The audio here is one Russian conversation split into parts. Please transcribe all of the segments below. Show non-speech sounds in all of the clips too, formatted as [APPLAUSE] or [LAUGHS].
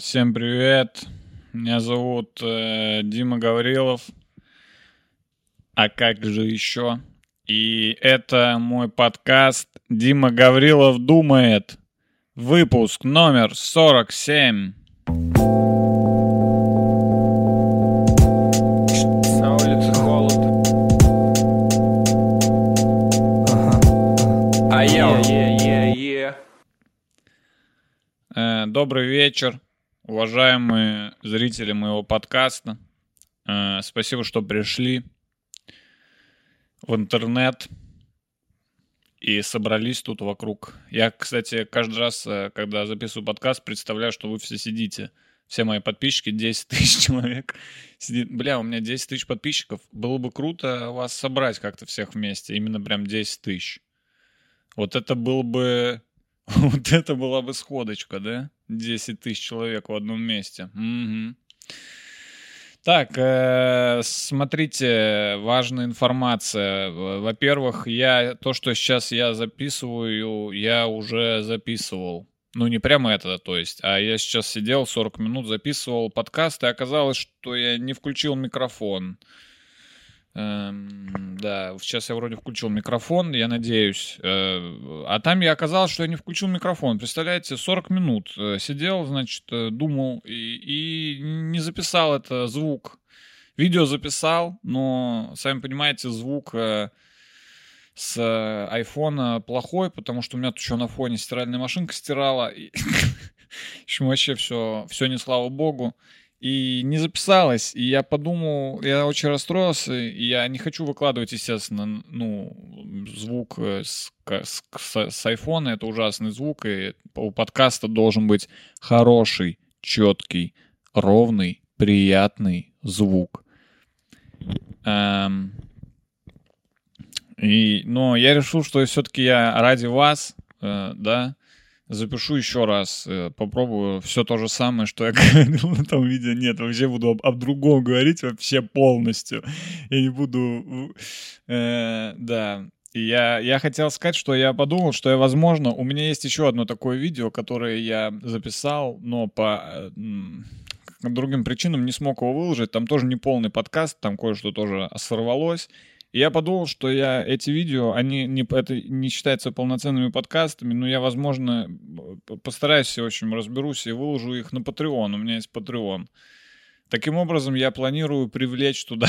Всем привет. Меня зовут э, Дима Гаврилов. А как же еще? И это мой подкаст «Дима Гаврилов думает». Выпуск номер 47. На улице холод. А я Э, Добрый вечер, уважаемые зрители моего подкаста. Э, Спасибо, что пришли в интернет и собрались тут вокруг. Я, кстати, каждый раз, э, когда записываю подкаст, представляю, что вы все сидите. Все мои подписчики, 10 тысяч [LAUGHS] человек. Сидит. Бля, у меня 10 тысяч подписчиков. Было бы круто вас собрать как-то всех вместе. Именно прям 10 тысяч. Вот это был бы... [LAUGHS] Вот это была бы сходочка, да? 10 тысяч человек в одном месте. Мгм. Так, э, смотрите, важная информация. Во-первых, я то, что сейчас я записываю, я уже записывал. Ну, не прямо это, то есть, а я сейчас сидел 40 минут, записывал подкаст, и оказалось, что я не включил микрофон. Эм, да, сейчас я вроде включил микрофон, я надеюсь. Э, а там я оказалось, что я не включил микрофон. Представляете, 40 минут э, сидел, значит, э, думал и, и не записал это звук. Видео записал, но, сами понимаете, звук э, с айфона плохой, потому что у меня тут еще на фоне стиральная машинка стирала. [LAUGHS] В общем, вообще все, все не слава богу. И не записалось. И я подумал, я очень расстроился. И я не хочу выкладывать, естественно, ну, звук э, с, с, с, с айфона. Это ужасный звук. И у подкаста должен быть хороший, четкий, ровный, приятный звук. Эм, и, но я решил, что все-таки я ради вас, э, да, запишу еще раз, э, попробую все то же самое, что я [LAUGHS] говорил на том видео. Нет, вообще буду об, об другом говорить вообще полностью. Я не буду... э, да. Я, я хотел сказать, что я подумал, что я, возможно, у меня есть еще одно такое видео, которое я записал, но по э, другим причинам не смог его выложить. Там тоже не полный подкаст, там кое-что тоже сорвалось. И я подумал, что я эти видео, они не, это не считаются полноценными подкастами, но я, возможно, постараюсь, в общем, разберусь и выложу их на Patreon. У меня есть Patreon. Таким образом, я планирую привлечь туда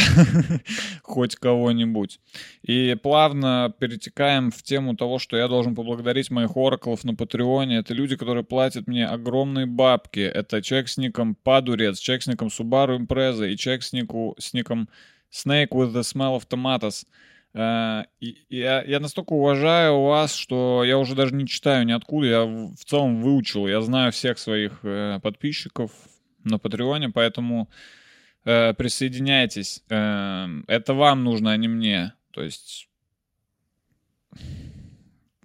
[LAUGHS] хоть кого-нибудь. И плавно перетекаем в тему того, что я должен поблагодарить моих ораклов на Патреоне. Это люди, которые платят мне огромные бабки. Это человек с ником Падурец, человек с ником Subaru Impreza и человек с, нику, с ником Snake with the Smell of Tomatoes. Э, я, я настолько уважаю вас, что я уже даже не читаю ниоткуда. Я в целом выучил. Я знаю всех своих э, подписчиков на Патреоне, поэтому э, присоединяйтесь. Это вам нужно, а не мне. То есть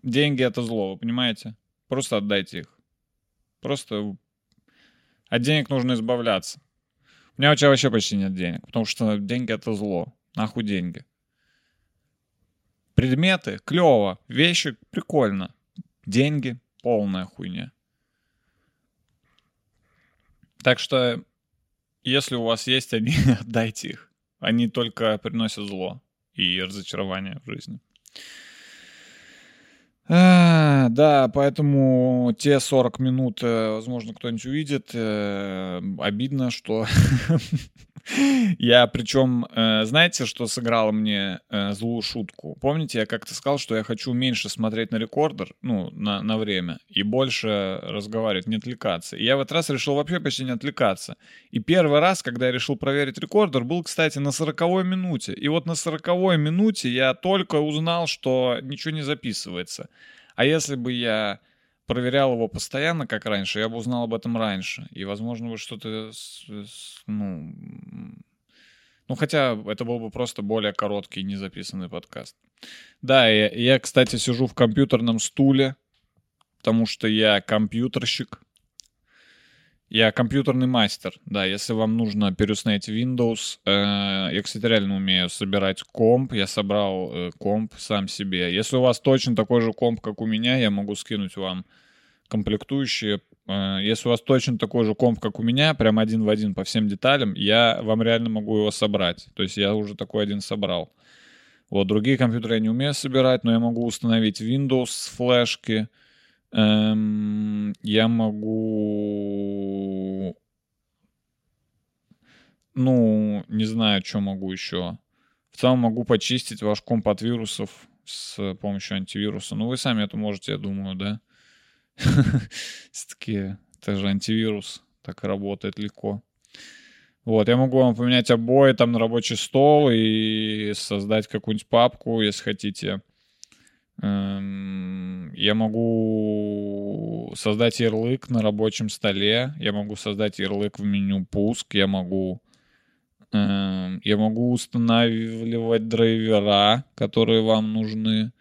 деньги это зло, вы понимаете? Просто отдайте их. Просто от денег нужно избавляться. У меня вообще, вообще почти нет денег, потому что деньги это зло. Нахуй деньги. Предметы клево, вещи прикольно. Деньги полная хуйня. Так что, если у вас есть [LAUGHS] они, отдайте их. Они только приносят зло и разочарование в жизни. А, да, поэтому те 40 минут, э, возможно, кто-нибудь увидит. Э, Обидно, что [LAUGHS] [LAUGHS] я, причем, э, знаете, что сыграло мне э, злую шутку? Помните, я как-то сказал, что я хочу меньше смотреть на рекордер, ну, на, на время, и больше разговаривать, не отвлекаться. И я в этот раз решил вообще почти не отвлекаться. И первый раз, когда я решил проверить рекордер, был, кстати, на 40 минуте. И вот на 40 минуте я только узнал, что ничего не записывается. А если бы я проверял его постоянно, как раньше, я бы узнал об этом раньше. И, возможно, бы что-то, ну... Ну, хотя это был бы просто более короткий, незаписанный подкаст. Да, я, я, кстати, сижу в компьютерном стуле, потому что я компьютерщик. Я компьютерный мастер, да, если вам нужно переустановить Windows, э, я, кстати, реально умею собирать комп, я собрал э, комп сам себе. Если у вас точно такой же комп, как у меня, я могу скинуть вам комплектующие. Э, Если у вас точно такой же комп, как у меня, прям один в один по всем деталям, я вам реально могу его собрать. То есть я уже такой один собрал. Вот, другие компьютеры я не умею собирать, но я могу установить Windows с флешки. Эм, я могу... Ну, не знаю, что могу еще. В целом могу почистить ваш комп от вирусов с помощью антивируса. Ну, вы сами это можете, я думаю, да? [LAUGHS] Все-таки это же антивирус, так работает легко. Вот, я могу вам поменять обои там на рабочий стол и создать какую-нибудь папку, если хотите. Эм, Я могу создать ярлык на рабочем столе, я могу создать ярлык в меню пуск, я могу эм, я могу устанавливать драйвера, которые вам нужны.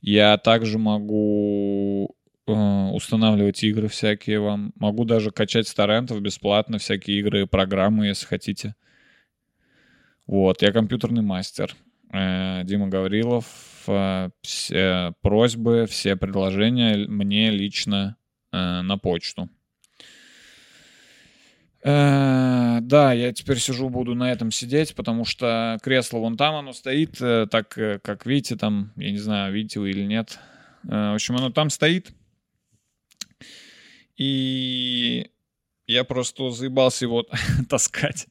Я также могу э, устанавливать игры всякие вам. Могу даже качать с торрентов бесплатно всякие игры и программы, если хотите. Вот, я компьютерный мастер. Э, Дима Гаврилов. Э, Все просьбы, все предложения мне лично э, на почту. Э, Да, я теперь сижу, буду на этом сидеть, потому что кресло вон там оно стоит, э, так э, как видите, там, я не знаю, видите вы или нет. Э, В общем, оно там стоит. И я просто заебался его [LAUGHS] таскать.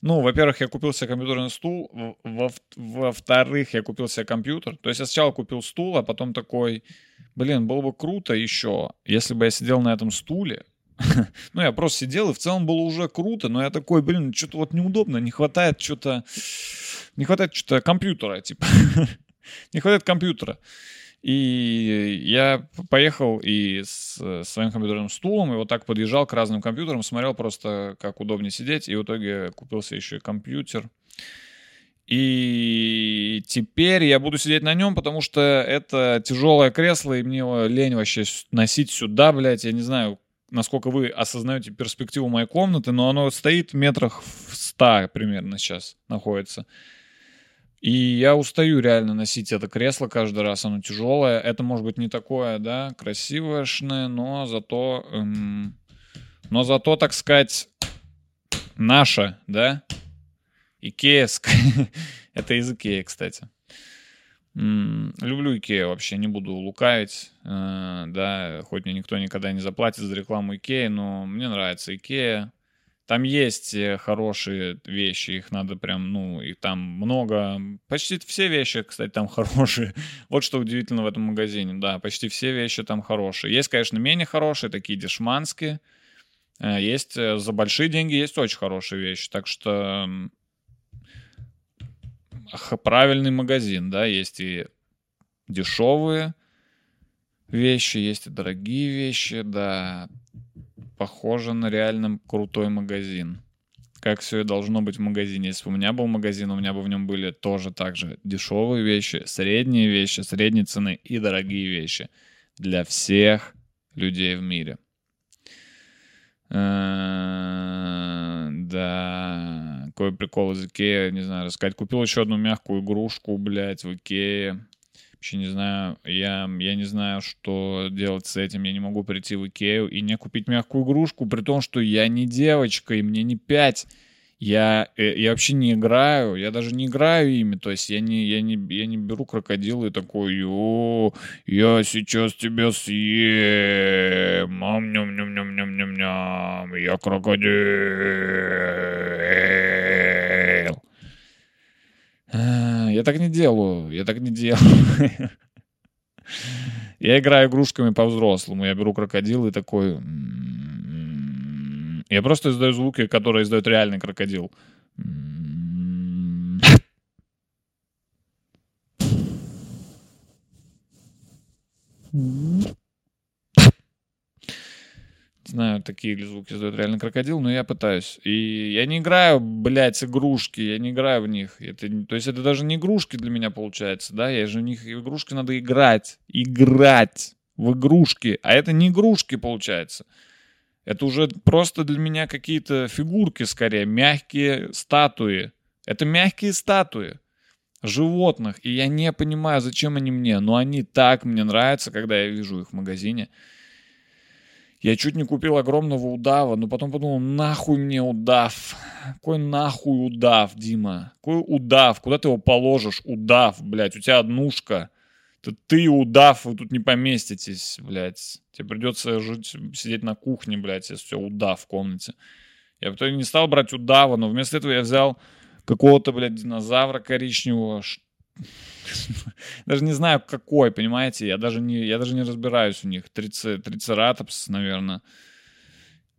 Ну, во-первых, я купил себе компьютерный стул. Во- во- Во-вторых, я купил себе компьютер. То есть я сначала купил стул, а потом такой, блин, было бы круто еще, если бы я сидел на этом стуле. [LAUGHS] Ну, я просто сидел, и в целом было уже круто, но я такой, блин, что-то вот неудобно, не хватает что-то, не хватает что-то компьютера, типа. [LAUGHS] Не хватает компьютера. И я поехал и с э, своим компьютерным стулом, и вот так подъезжал к разным компьютерам, смотрел просто, как удобнее сидеть, и в итоге купился еще и компьютер. И теперь я буду сидеть на нем, потому что это тяжелое кресло, и мне его лень вообще с- носить сюда, блядь. Я не знаю, насколько вы осознаете перспективу моей комнаты, но оно стоит в метрах в 100 примерно сейчас находится. И я устаю реально носить это кресло каждый раз, оно тяжелое. Это может быть не такое, да, красивое, но зато, эм, но зато, так сказать, наше, да, икеевское. [LAUGHS] Это из Икеи, кстати. Люблю Икею вообще, не буду лукавить, э, да, хоть мне никто никогда не заплатит за рекламу Икеи, но мне нравится Икея. Там есть э, хорошие вещи, их надо прям, ну, и там много. Почти все вещи, кстати, там [LAUGHS] хорошие. Вот что удивительно в этом магазине, да, почти все вещи там хорошие. Есть, конечно, менее хорошие, такие дешманские. Э, Есть э, за большие деньги, есть очень хорошие вещи. Так что правильный магазин, да, есть и дешевые вещи, есть и дорогие вещи, да, похоже на реально крутой магазин. Как все и должно быть в магазине. Если бы у меня был магазин, у меня бы в нем были тоже так же дешевые вещи, средние вещи, средней цены и дорогие вещи для всех людей в мире. Э, Да, какой прикол из Икеи, не знаю, рассказать. Купил еще одну мягкую игрушку, блядь, в Икее. Вообще не знаю, я, я не знаю, что делать с этим. Я не могу прийти в Икею и не купить мягкую игрушку, при том, что я не девочка, и мне не пять. Я, э, я вообще не играю, я даже не играю ими, то есть я не, я не, я не беру крокодила и такой, о, я сейчас тебя съем, ам ням ням ням ням ням ням я крокодил. А, Я так не делаю, я так не делаю. [LAUGHS] Я играю игрушками по-взрослому. Я беру крокодил и такой... Я просто издаю звуки, которые издает реальный крокодил. М-м-м. Знаю, такие ли звуки издает реальный крокодил, но я пытаюсь. И я не играю, блядь, игрушки, я не играю в них. Это, то есть это даже не игрушки для меня получается, да? Я же в них игрушки надо играть. Играть в игрушки. А это не игрушки получается. Это уже просто для меня какие-то фигурки скорее, мягкие статуи. Это мягкие статуи животных. И я не понимаю, зачем они мне. Но они так мне нравятся, когда я вижу их в магазине. Я чуть не купил огромного удава, но потом подумал, нахуй мне удав? Какой нахуй удав, Дима? Какой удав? Куда ты его положишь? Удав, блядь, у тебя однушка. Это ты удав, вы тут не поместитесь, блядь. Тебе придется жить, сидеть на кухне, блядь, если все удав в комнате. Я итоге не стал брать удава, но вместо этого я взял какого-то, блядь, динозавра коричневого. [LAUGHS] Даже не знаю, какой, понимаете? Я даже не, я даже не разбираюсь у них. Трице, трицератопс, наверное.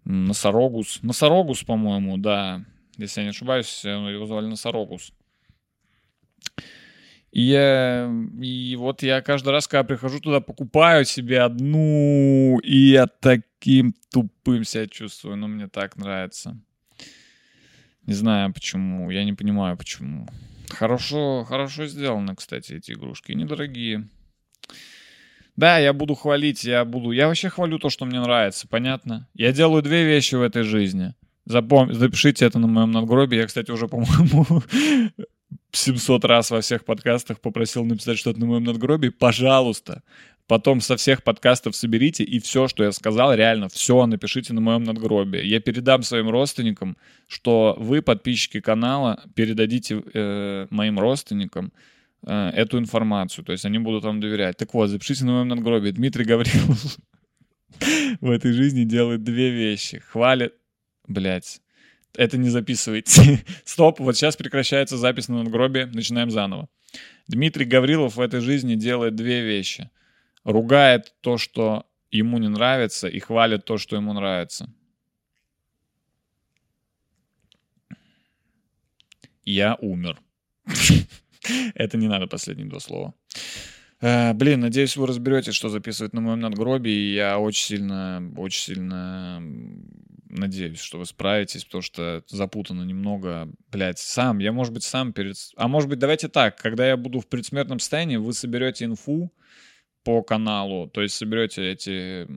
Носорогус. Носорогус, по-моему, да. Если я не ошибаюсь, его звали Носорогус. И, я, и вот я каждый раз, когда прихожу туда, покупаю себе одну, и я таким тупым себя чувствую. Но мне так нравится. Не знаю почему, я не понимаю почему. Хорошо, хорошо сделаны, кстати, эти игрушки, недорогие. Да, я буду хвалить, я буду... Я вообще хвалю то, что мне нравится, понятно? Я делаю две вещи в этой жизни. Запом... Запишите это на моем надгробии. Я, кстати, уже, по-моему, [LAUGHS] 700 раз во всех подкастах попросил написать что-то на моем надгробии. Пожалуйста, Потом со всех подкастов соберите и все, что я сказал, реально все напишите на моем надгробии. Я передам своим родственникам, что вы, подписчики канала, передадите э, моим родственникам э, эту информацию. То есть они будут вам доверять. Так вот, запишите на моем надгробии. Дмитрий Гаврилов [LAUGHS] в этой жизни делает две вещи. Хвалит... Блять. Это не записывайте. [LAUGHS] Стоп, вот сейчас прекращается запись на надгробие. Начинаем заново. Дмитрий Гаврилов в этой жизни делает две вещи — ругает то, что ему не нравится, и хвалит то, что ему нравится. Я умер. [LAUGHS] Это не надо последние два слова. Э, блин, надеюсь, вы разберетесь, что записывать на моем надгробии. Я очень сильно, очень сильно надеюсь, что вы справитесь, потому что запутано немного. Блять, сам, я, может быть, сам перед... А может быть, давайте так, когда я буду в предсмертном состоянии, вы соберете инфу, по каналу, то есть соберете эти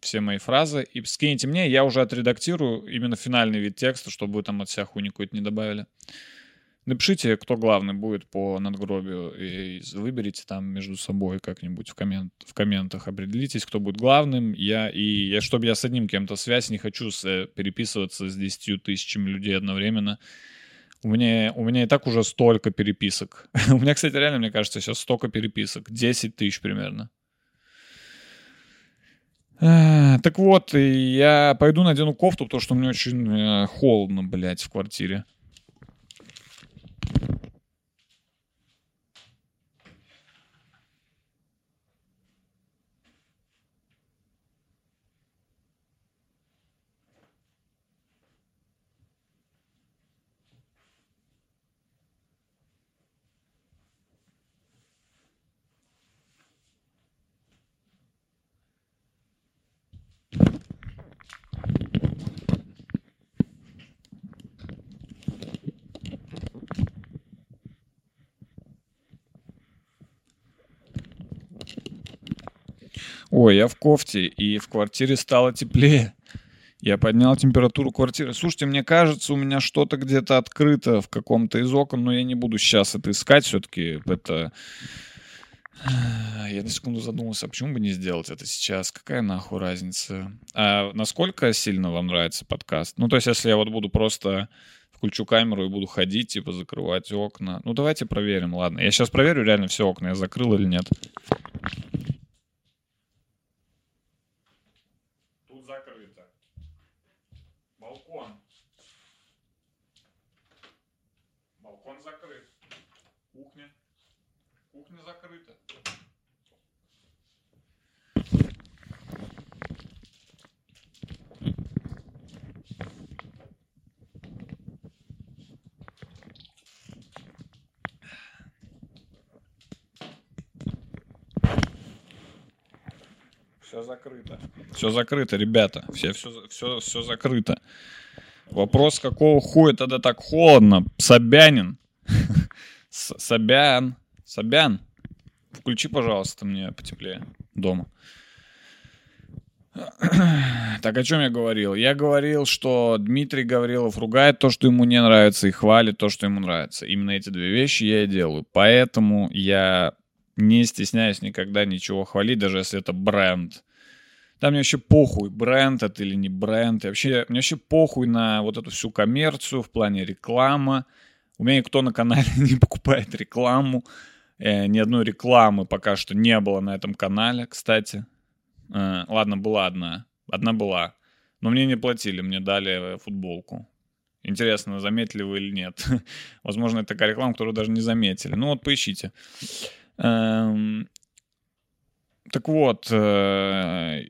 все мои фразы и скинете мне, я уже отредактирую именно финальный вид текста, чтобы вы там от себя хуйни какой-то не добавили. Напишите, кто главный будет по надгробию, и выберите там между собой как-нибудь в, коммент, в комментах, определитесь, кто будет главным. Я, и я, чтобы я с одним кем-то связь, не хочу с, э, переписываться с 10 тысячами людей одновременно. У меня, у меня и так уже столько переписок. [LAUGHS] у меня, кстати, реально, мне кажется, сейчас столько переписок. 10 тысяч примерно. Так вот, я пойду надену кофту, потому что мне очень э, холодно, блядь, в квартире. Ой, я в кофте, и в квартире стало теплее. Я поднял температуру квартиры. Слушайте, мне кажется, у меня что-то где-то открыто в каком-то из окон, но я не буду сейчас это искать. Все-таки это... Я на секунду задумался, а почему бы не сделать это сейчас? Какая нахуй разница? А насколько сильно вам нравится подкаст? Ну, то есть, если я вот буду просто включу камеру и буду ходить, типа, закрывать окна. Ну, давайте проверим, ладно. Я сейчас проверю реально все окна, я закрыл или нет. Все закрыто. Все закрыто, ребята. Все, все, все, все закрыто. Вопрос, какого хуя тогда так холодно? Собянин. [LAUGHS] Собян. Собян. Включи, пожалуйста, мне потеплее дома. [CLEARS THROAT] Так о чем я говорил? Я говорил, что Дмитрий Гаврилов ругает то, что ему не нравится, и хвалит то, что ему нравится. Именно эти две вещи я и делаю. Поэтому я не стесняюсь никогда ничего хвалить, даже если это бренд. Да, мне вообще похуй, бренд это или не бренд. И вообще, мне вообще похуй на вот эту всю коммерцию в плане рекламы. У меня никто на канале [LAUGHS] не покупает рекламу. Э, ни одной рекламы пока что не было на этом канале, кстати. Э, ладно, была одна. Одна была. Но мне не платили, мне дали футболку. Интересно, заметили вы или нет. [LAUGHS] Возможно, это такая реклама, которую даже не заметили. Ну вот, поищите. Эм, так вот, э,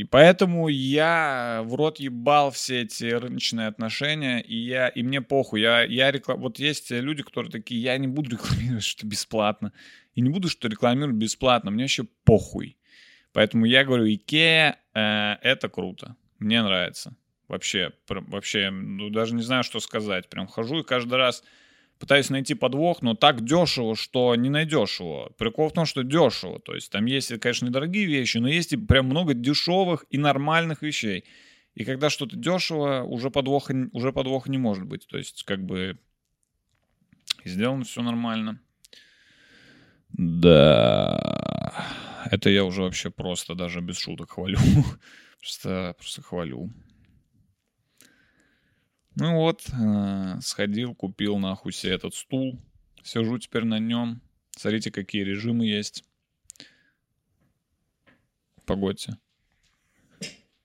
и, поэтому я в рот ебал все эти рыночные отношения, и, я, и мне похуй. Я, я реклам... Вот есть люди, которые такие, я не буду рекламировать что бесплатно. И не буду что рекламировать бесплатно, мне еще похуй. Поэтому я говорю, Икея э, это круто. Мне нравится. Вообще, вообще, ну, даже не знаю, что сказать. Прям хожу и каждый раз пытаюсь найти подвох, но так дешево, что не найдешь его. Прикол в том, что дешево. То есть там есть, конечно, недорогие вещи, но есть и прям много дешевых и нормальных вещей. И когда что-то дешево, уже подвоха, уже подвоха не может быть. То есть как бы сделано все нормально. Да, это я уже вообще просто даже без шуток хвалю. [LAUGHS] просто, просто хвалю. Ну вот, э, сходил, купил нахуй себе этот стул. Сижу теперь на нем. Смотрите, какие режимы есть. Погодьте.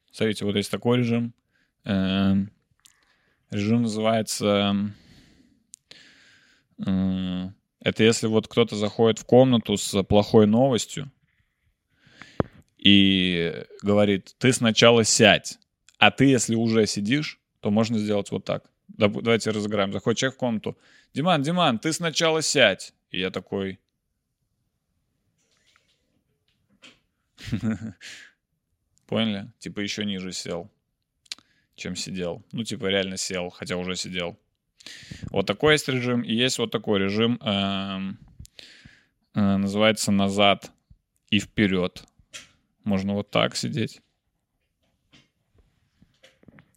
Смотрите, вот есть такой режим. Э, режим называется... Э, это если вот кто-то заходит в комнату с плохой новостью и говорит, ты сначала сядь, а ты, если уже сидишь, то можно сделать вот так. Давайте разыграем. Заходит человек в комнату. Диман, Диман, ты сначала сядь. И я такой... [LAUGHS] Поняли? Типа еще ниже сел, чем сидел. Ну, типа реально сел, хотя уже сидел. Вот такой есть режим. И есть вот такой режим. Эм, э, называется назад и вперед. Можно вот так сидеть.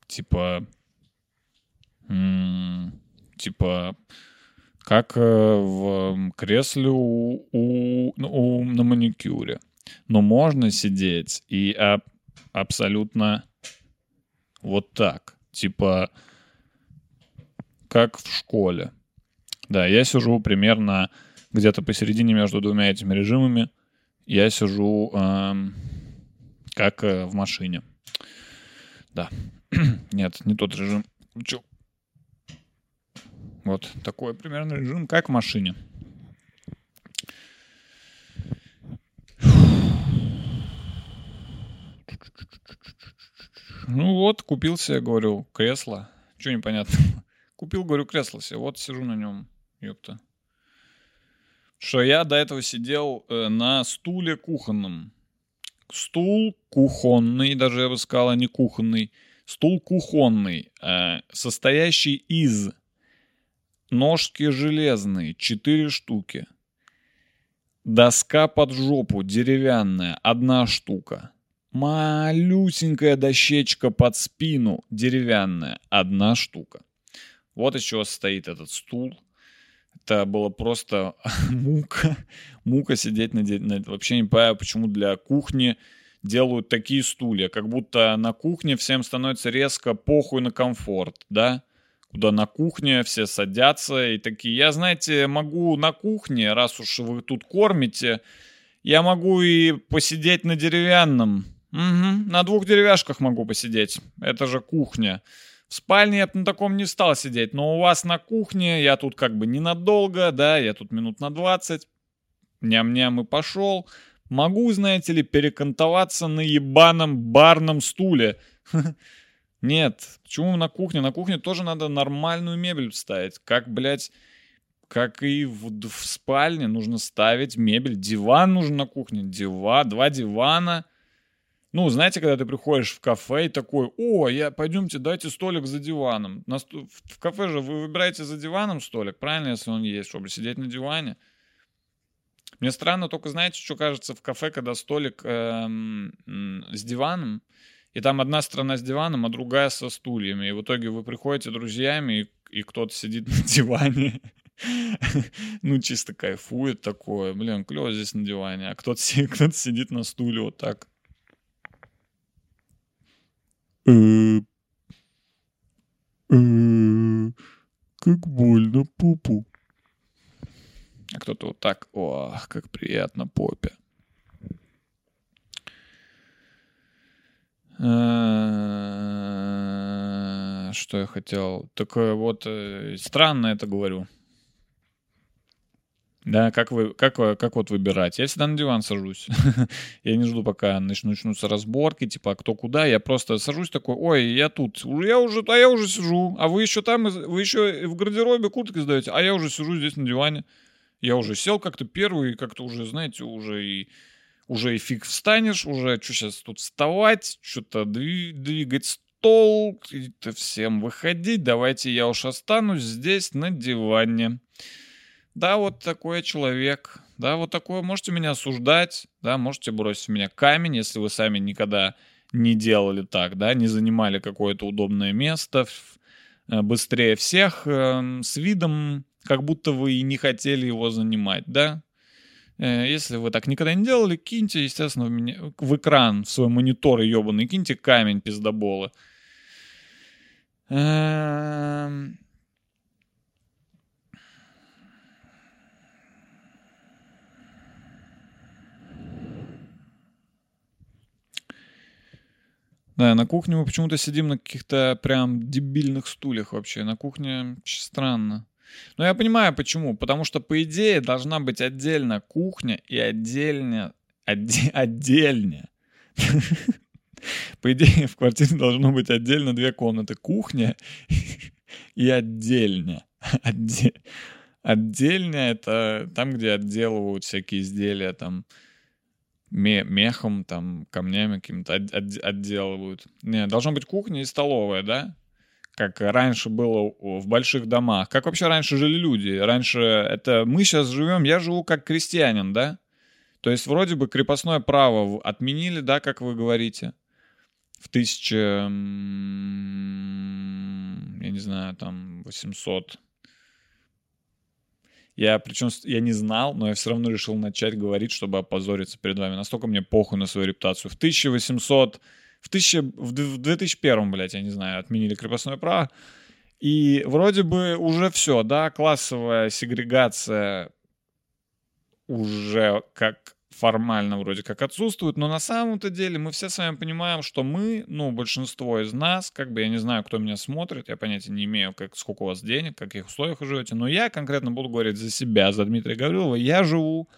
Типа типа, как э, в кресле у, у, ну, у, на маникюре. Но можно сидеть и а, абсолютно вот так. Типа, как в школе. Да, я сижу примерно где-то посередине между двумя этими режимами. Я сижу эм, как э, в машине. Да. [CLEARS THROAT] Нет, не тот режим. Чё? Вот такой примерно режим, как в машине. Ну вот, купил себе, говорю, кресло. Чего непонятно. [LAUGHS] Купил, говорю, кресло себе. Вот сижу на нем. Ёпта. Что я до этого сидел э, на стуле кухонном. Стул кухонный, даже я бы сказал, а не кухонный. Стул кухонный, э, состоящий из Ножки железные, 4 штуки. Доска под жопу, деревянная, одна штука. Малюсенькая дощечка под спину, деревянная, одна штука. Вот из чего состоит этот стул. Это было просто [LAUGHS] мука. Мука сидеть на, на... Вообще не понимаю, почему для кухни делают такие стулья. Как будто на кухне всем становится резко похуй на комфорт, да? Куда на кухне все садятся и такие, я, знаете, могу на кухне, раз уж вы тут кормите, я могу и посидеть на деревянном. Угу, на двух деревяшках могу посидеть. Это же кухня. В спальне я бы на таком не стал сидеть, но у вас на кухне я тут как бы ненадолго, да, я тут минут на 20. Ням-ням и пошел. Могу, знаете ли, перекантоваться на ебаном барном стуле. [LAUGHS] Нет, почему на кухне? На кухне тоже надо нормальную мебель ставить. Как, блядь, как и в, в спальне нужно ставить мебель. Диван нужен на кухне. Диван, два дивана. Ну, знаете, когда ты приходишь в кафе и такой, о, я, пойдемте, дайте столик за диваном. На, в кафе же вы выбираете за диваном столик, правильно, если он есть, чтобы сидеть на диване. Мне странно только, знаете, что кажется в кафе, когда столик эм, с диваном, и там одна сторона с диваном, а другая со стульями. И в итоге вы приходите друзьями, и, и кто-то сидит [LAUGHS] на диване, [LAUGHS] Ну, чисто кайфует такое. Блин, клево здесь на диване. А кто-то си- [LAUGHS] кто-то сидит на стуле вот так. Э, э, Как больно пупу. А кто-то вот так. О, как приятно попе. Что я хотел? Такое вот э, странно это говорю. Да, как вы, как, как вот выбирать? Я всегда на диван сажусь. [LAUGHS] я не жду, пока нач- начнутся разборки, типа, а кто куда. Я просто сажусь такой, ой, я тут, я уже, а я уже сижу, а вы еще там, вы еще в гардеробе куртки сдаете, а я уже сижу здесь на диване. Я уже сел как-то первый, как-то уже, знаете, уже и уже и фиг встанешь, уже что сейчас тут вставать, что-то двигать стол, это всем выходить, давайте я уж останусь здесь на диване. Да, вот такой я человек. Да, вот такое. Можете меня осуждать, да, можете бросить в меня камень, если вы сами никогда не делали так, да, не занимали какое-то удобное место э, быстрее всех эм, с видом, как будто вы и не хотели его занимать, да. Э, Если вы так никогда не делали, киньте, естественно, в, меня, в экран, в свой монитор ебаный, киньте камень пиздобола. Эм, Да, на кухне мы почему-то сидим на каких-то прям дебильных стульях вообще. На кухне странно. Но я понимаю почему. Потому что, по идее, должна быть отдельно кухня и отдельно... отде- [LAUGHS] отдельно. По идее, в квартире должно быть отдельно две комнаты. Кухня и отдельно. Отде- Отдельно это там, где отделывают всякие изделия, там, ме- мехом, там, камнями от- отделывают. Не, должна быть кухня и столовая, да? Как раньше было в больших домах. Как вообще раньше жили люди? Раньше это мы сейчас живем, я живу как крестьянин, да? То есть вроде бы крепостное право отменили, да, как вы говорите, в 1000, м, я не знаю, там 800 я, причем, я не знал, но я все равно решил начать говорить, чтобы опозориться перед вами. Настолько мне похуй на свою репутацию. В 1800... В, 1000, в д- в 2001, блядь, я не знаю, отменили крепостное право. И вроде бы уже все, да, классовая сегрегация уже как формально вроде как отсутствует, но на самом-то деле мы все с вами понимаем, что мы, ну, большинство из нас, как бы я не знаю, кто меня смотрит, я понятия не имею, как, сколько у вас денег, в каких условиях вы живете, но я конкретно буду говорить за себя, за Дмитрия Гаврилова, я живу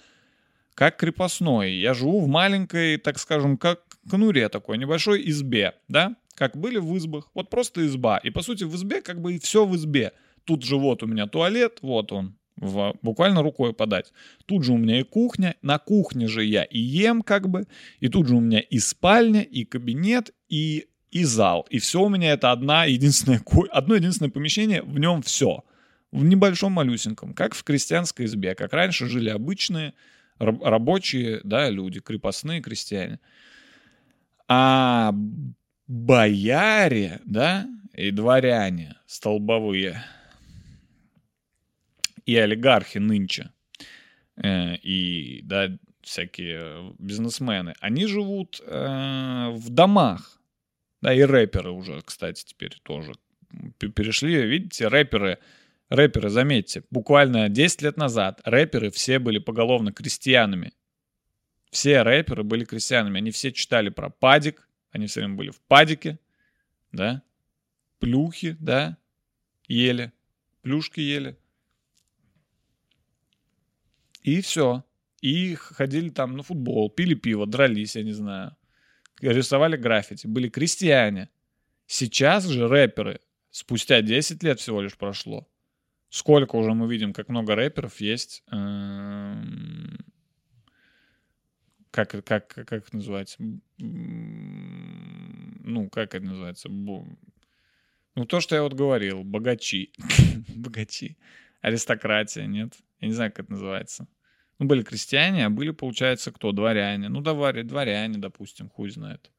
как крепостной, я живу в маленькой, так скажем, как конуре такой, небольшой избе, да, как были в избах, вот просто изба, и по сути в избе как бы и все в избе, тут же вот у меня туалет, вот он, в- буквально рукой подать. Тут же у меня и кухня, на кухне же я и ем как бы, и тут же у меня и спальня, и кабинет, и, и зал. И все у меня это одна единственная, одно единственное помещение, в нем все. В небольшом малюсеньком, как в крестьянской избе, как раньше жили обычные раб- рабочие, да, люди, крепостные крестьяне. А бояре, да, и дворяне столбовые, и олигархи нынче, э, и, да, всякие бизнесмены, они живут э, в домах, да, и рэперы уже, кстати, теперь тоже перешли, видите, рэперы, рэперы, заметьте, буквально 10 лет назад рэперы все были поголовно крестьянами, все рэперы были крестьянами, они все читали про падик, они все время были в падике, да, плюхи, да, ели, плюшки ели. И все. И ходили там на футбол, пили пиво, дрались, я не знаю. Рисовали граффити. Были крестьяне. Сейчас же рэперы, спустя 10 лет всего лишь прошло, сколько уже мы видим, как много рэперов есть, эм, как, как, как, это называется? Ну, как это называется? Ну, то, что я вот говорил, богачи. [LAUGHS] богачи. Аристократия, нет? Я не знаю, как это называется. Ну, были крестьяне, а были, получается, кто? Дворяне. Ну, дворяне, дворяне, допустим, хуй знает.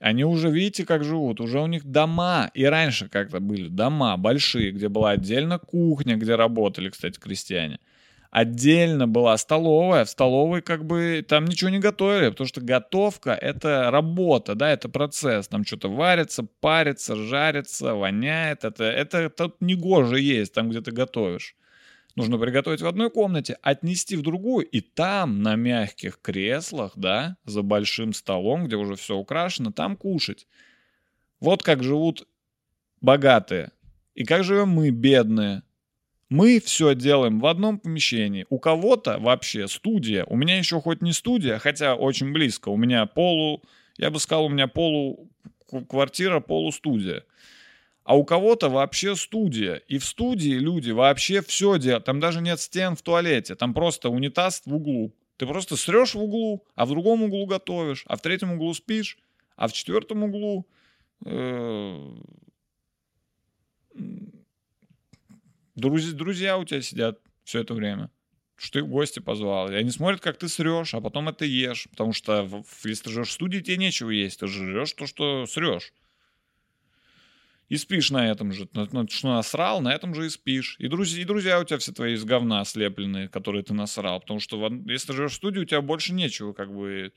Они уже, видите, как живут, уже у них дома, и раньше как-то были дома большие, где была отдельно кухня, где работали, кстати, крестьяне. Отдельно была столовая, в столовой как бы там ничего не готовили, потому что готовка — это работа, да, это процесс. Там что-то варится, парится, жарится, воняет. Это, это тут негоже есть там, где ты готовишь. Нужно приготовить в одной комнате, отнести в другую, и там на мягких креслах, да, за большим столом, где уже все украшено, там кушать. Вот как живут богатые. И как живем мы, бедные. Мы все делаем в одном помещении. У кого-то вообще студия. У меня еще хоть не студия, хотя очень близко. У меня полу, я бы сказал, у меня полу квартира, полустудия. А у кого-то вообще студия. И в студии люди вообще все делают. Там даже нет стен в туалете. Там просто унитаз в углу. Ты просто срешь в углу, а в другом углу готовишь, а в третьем углу спишь, а в четвертом углу э, друзья, друзья у тебя сидят все это время. Что ты в гости позвал. И они смотрят, как ты срешь, а потом это ешь. Потому что в, если ты живешь в студии, тебе нечего есть. Ты жрешь то, что срешь. И спишь на этом же. Ну, что насрал, на этом же и спишь. И друзья, и друзья у тебя все твои из говна слепленные, которые ты насрал. Потому что если ты живешь в студии, у тебя больше нечего как бы...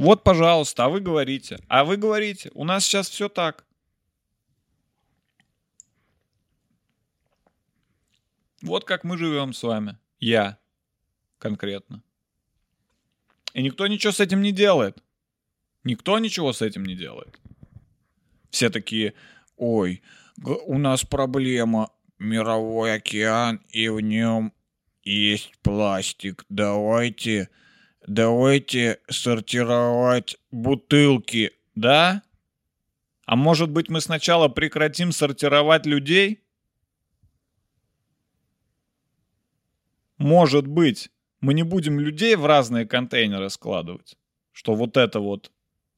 Вот, пожалуйста, а вы говорите. А вы говорите, у нас сейчас все так. Вот как мы живем с вами. Я конкретно. И никто ничего с этим не делает. Никто ничего с этим не делает. Все такие, ой, у нас проблема, мировой океан, и в нем есть пластик. Давайте давайте сортировать бутылки, да? А может быть мы сначала прекратим сортировать людей? Может быть, мы не будем людей в разные контейнеры складывать, что вот это вот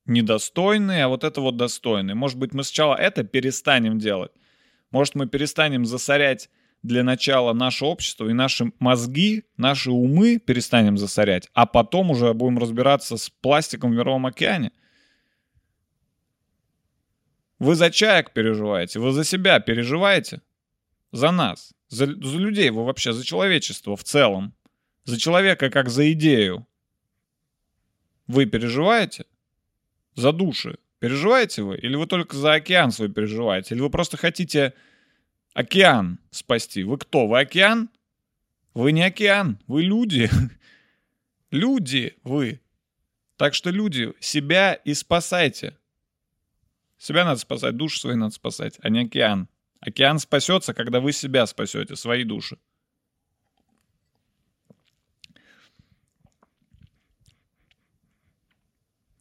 недостойные, а вот это вот достойные. Может быть, мы сначала это перестанем делать. Может, мы перестанем засорять для начала наше общество и наши мозги, наши умы перестанем засорять, а потом уже будем разбираться с пластиком в Мировом океане. Вы за чаек переживаете, вы за себя переживаете, за нас, за, за людей, вы вообще за человечество в целом, за человека как за идею. Вы переживаете? За души. Переживаете вы? Или вы только за океан свой переживаете? Или вы просто хотите океан спасти. Вы кто? Вы океан? Вы не океан, вы люди. [LAUGHS] Люди вы. Так что, люди, себя и спасайте. Себя надо спасать, души свои надо спасать, а не океан. Океан спасется, когда вы себя спасете, свои души.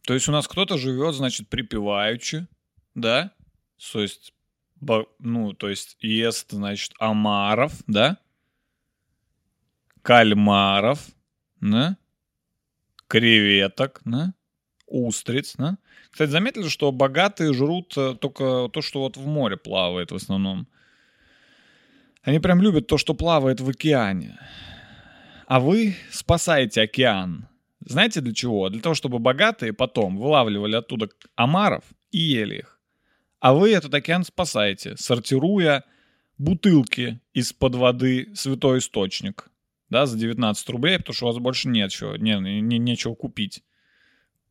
То есть у нас кто-то живет, значит, припеваючи, да? То есть ну, то есть ест, значит, омаров, да? Кальмаров, да? Креветок, да? Устриц, да? Кстати, заметили, что богатые жрут э, только то, что вот в море плавает в основном. Они прям любят то, что плавает в океане. А вы спасаете океан. Знаете для чего? Для того, чтобы богатые потом вылавливали оттуда омаров и ели их. А вы этот океан спасаете, сортируя бутылки из-под воды «Святой Источник», да, за 19 рублей, потому что у вас больше нечего, не, не, нечего купить.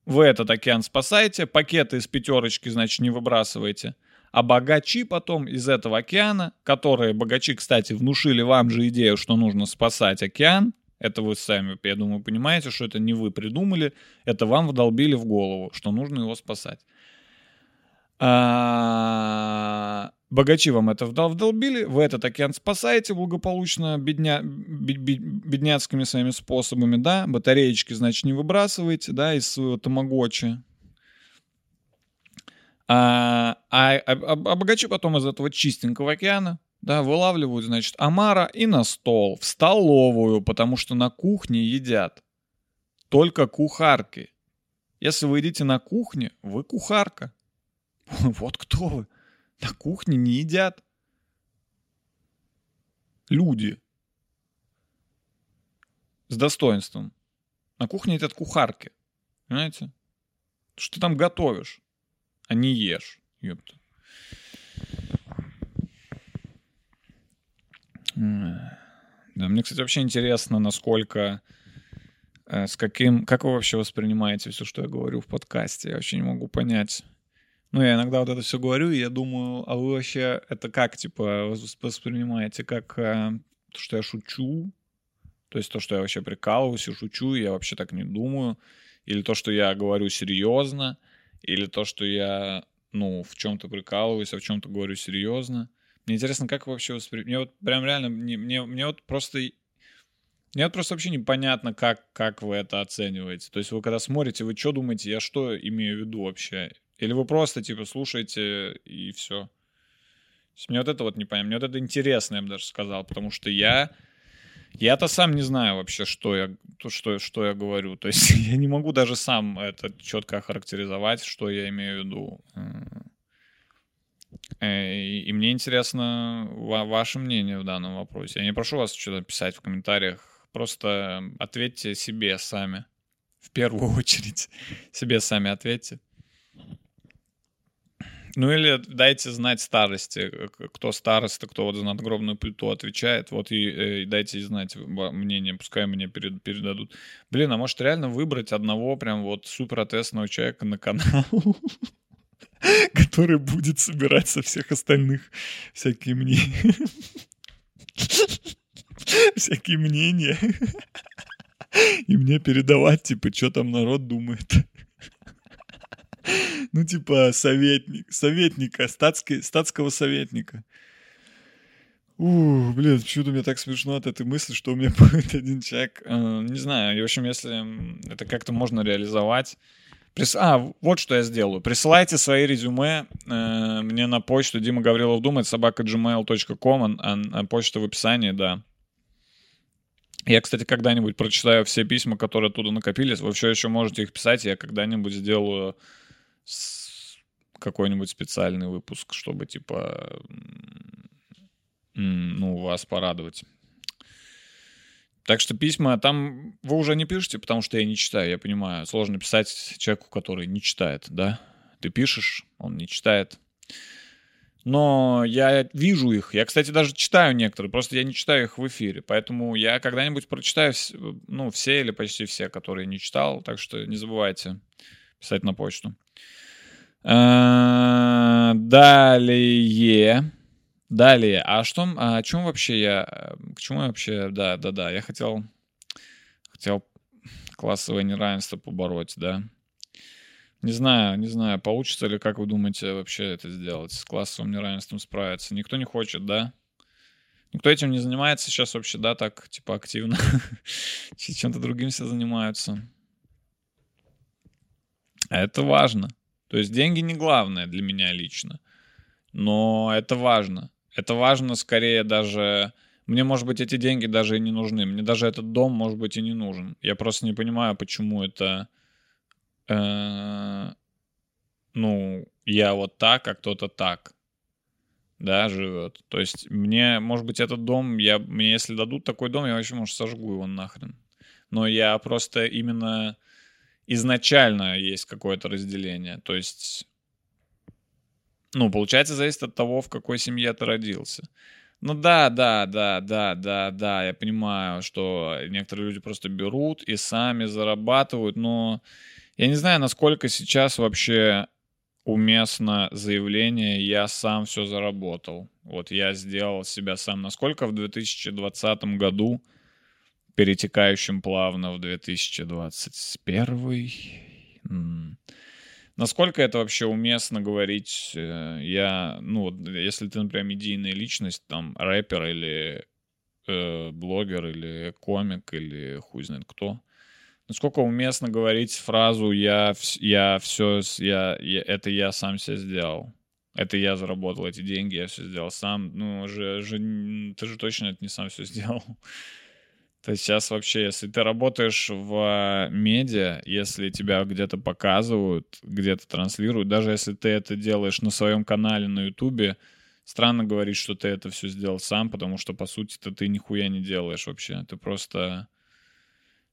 Вы этот океан спасаете, пакеты из пятерочки, значит, не выбрасываете. А богачи потом из этого океана, которые богачи, кстати, внушили вам же идею, что нужно спасать океан, это вы сами, я думаю, понимаете, что это не вы придумали, это вам вдолбили в голову, что нужно его спасать. А, богачи вам это вдолбили, вы этот океан спасаете благополучно бедня, бедняцкими своими способами, да, батареечки, значит, не выбрасываете, да, из своего тамагочи. А, а, а, а богачи потом из этого чистенького океана, да, вылавливают, значит, омара и на стол, в столовую, потому что на кухне едят только кухарки. Если вы едите на кухне, вы кухарка. [LAUGHS] Вот кто вы. На кухне не едят. Люди. с достоинством. На кухне от кухарки. Понимаете? Что ты там готовишь, а не ешь. Ёпта. Да, мне, кстати, вообще интересно, насколько, э, с каким, как вы вообще воспринимаете все, что я говорю в подкасте. Я вообще не могу понять. Ну, я иногда вот это все говорю, и я думаю, а вы вообще это как, типа, воспринимаете, как э, то, что я шучу? То есть то, что я вообще прикалываюсь и шучу, и я вообще так не думаю? Или то, что я говорю серьезно? Или то, что я, ну, в чем-то прикалываюсь, а в чем-то говорю серьезно? Мне интересно, как вообще воспринимаете... Мне вот прям реально, мне, мне, мне вот просто... Мне вот просто вообще непонятно, как, как вы это оцениваете. То есть вы когда смотрите, вы что думаете, я что имею в виду вообще? Или вы просто, типа, слушаете и все? Мне вот это вот не понятно. Мне вот это интересно, я бы даже сказал, потому что я... Я-то сам не знаю вообще, что я, то, что, что я говорю. То есть [LAUGHS] я не могу даже сам это четко охарактеризовать, что я имею в виду. Э, и, и мне интересно ваше мнение в данном вопросе. Я не прошу вас что-то писать в комментариях. Просто ответьте себе сами. В первую [LAUGHS] очередь себе сами ответьте. Ну или дайте знать старости, кто староста, кто вот за надгробную плиту отвечает, вот и, э, и дайте знать мнение, пускай мне перед, передадут. Блин, а может реально выбрать одного прям вот супер ответственного человека на канал? [LAUGHS] который будет собирать со всех остальных всякие мнения. [LAUGHS] Всякие мнения. [LAUGHS] И мне передавать, типа, что там народ думает. [LAUGHS] Ну, типа, советник, советника, статский, статского советника. Ух, блин, почему-то мне так смешно от этой мысли, что у меня [LAUGHS] будет один человек. Э, не знаю, в общем, если это как-то можно реализовать, Прис... А, вот что я сделаю. Присылайте свои резюме э, мне на почту Дима Гаврилов думает, собака gmail.com, а, а почта в описании, да. Я, кстати, когда-нибудь прочитаю все письма, которые оттуда накопились. Вы все еще можете их писать. Я когда-нибудь сделаю какой-нибудь специальный выпуск, чтобы, типа, ну, вас порадовать. Так что письма там вы уже не пишете, потому что я не читаю, я понимаю. Сложно писать человеку, который не читает, да? Ты пишешь, он не читает. Но я вижу их. Я, кстати, даже читаю некоторые, просто я не читаю их в эфире. Поэтому я когда-нибудь прочитаю, ну, все или почти все, которые не читал. Так что не забывайте писать на почту. А, далее. Далее, а что, а о чем вообще я, к чему я вообще, да, да, да, я хотел, хотел классовое неравенство побороть, да. Не знаю, не знаю, получится ли, как вы думаете, вообще это сделать, с классовым неравенством справиться. Никто не хочет, да? Никто этим не занимается сейчас вообще, да, так, типа, активно. [LAUGHS] Чем-то другим все занимаются. А это важно. То есть деньги не главное для меня лично. Но это важно. Это важно скорее даже... Мне, может быть, эти деньги даже и не нужны. Мне даже этот дом, может быть, и не нужен. Я просто не понимаю, почему это... Э, ну, я вот так, а кто-то так да, живет. То есть мне, может быть, этот дом, я, мне если дадут такой дом, я вообще, может, сожгу его нахрен. Но я просто именно изначально есть какое-то разделение. То есть ну, получается, зависит от того, в какой семье ты родился. Ну да, да, да, да, да, да, я понимаю, что некоторые люди просто берут и сами зарабатывают, но я не знаю, насколько сейчас вообще уместно заявление «я сам все заработал». Вот я сделал себя сам. Насколько в 2020 году, перетекающим плавно в 2021, Насколько это вообще уместно говорить? Э, я, ну, если ты, например, медийная личность, там, рэпер или э, блогер, или комик, или хуй знает кто, насколько уместно говорить фразу «я, я все, я, я, это я сам себе сделал». Это я заработал эти деньги, я все сделал сам. Ну, же, же, ты же точно это не сам все сделал. То есть сейчас вообще, если ты работаешь в медиа, если тебя где-то показывают, где-то транслируют, даже если ты это делаешь на своем канале на Ютубе, странно говорить, что ты это все сделал сам, потому что, по сути-то, ты нихуя не делаешь вообще. Ты просто...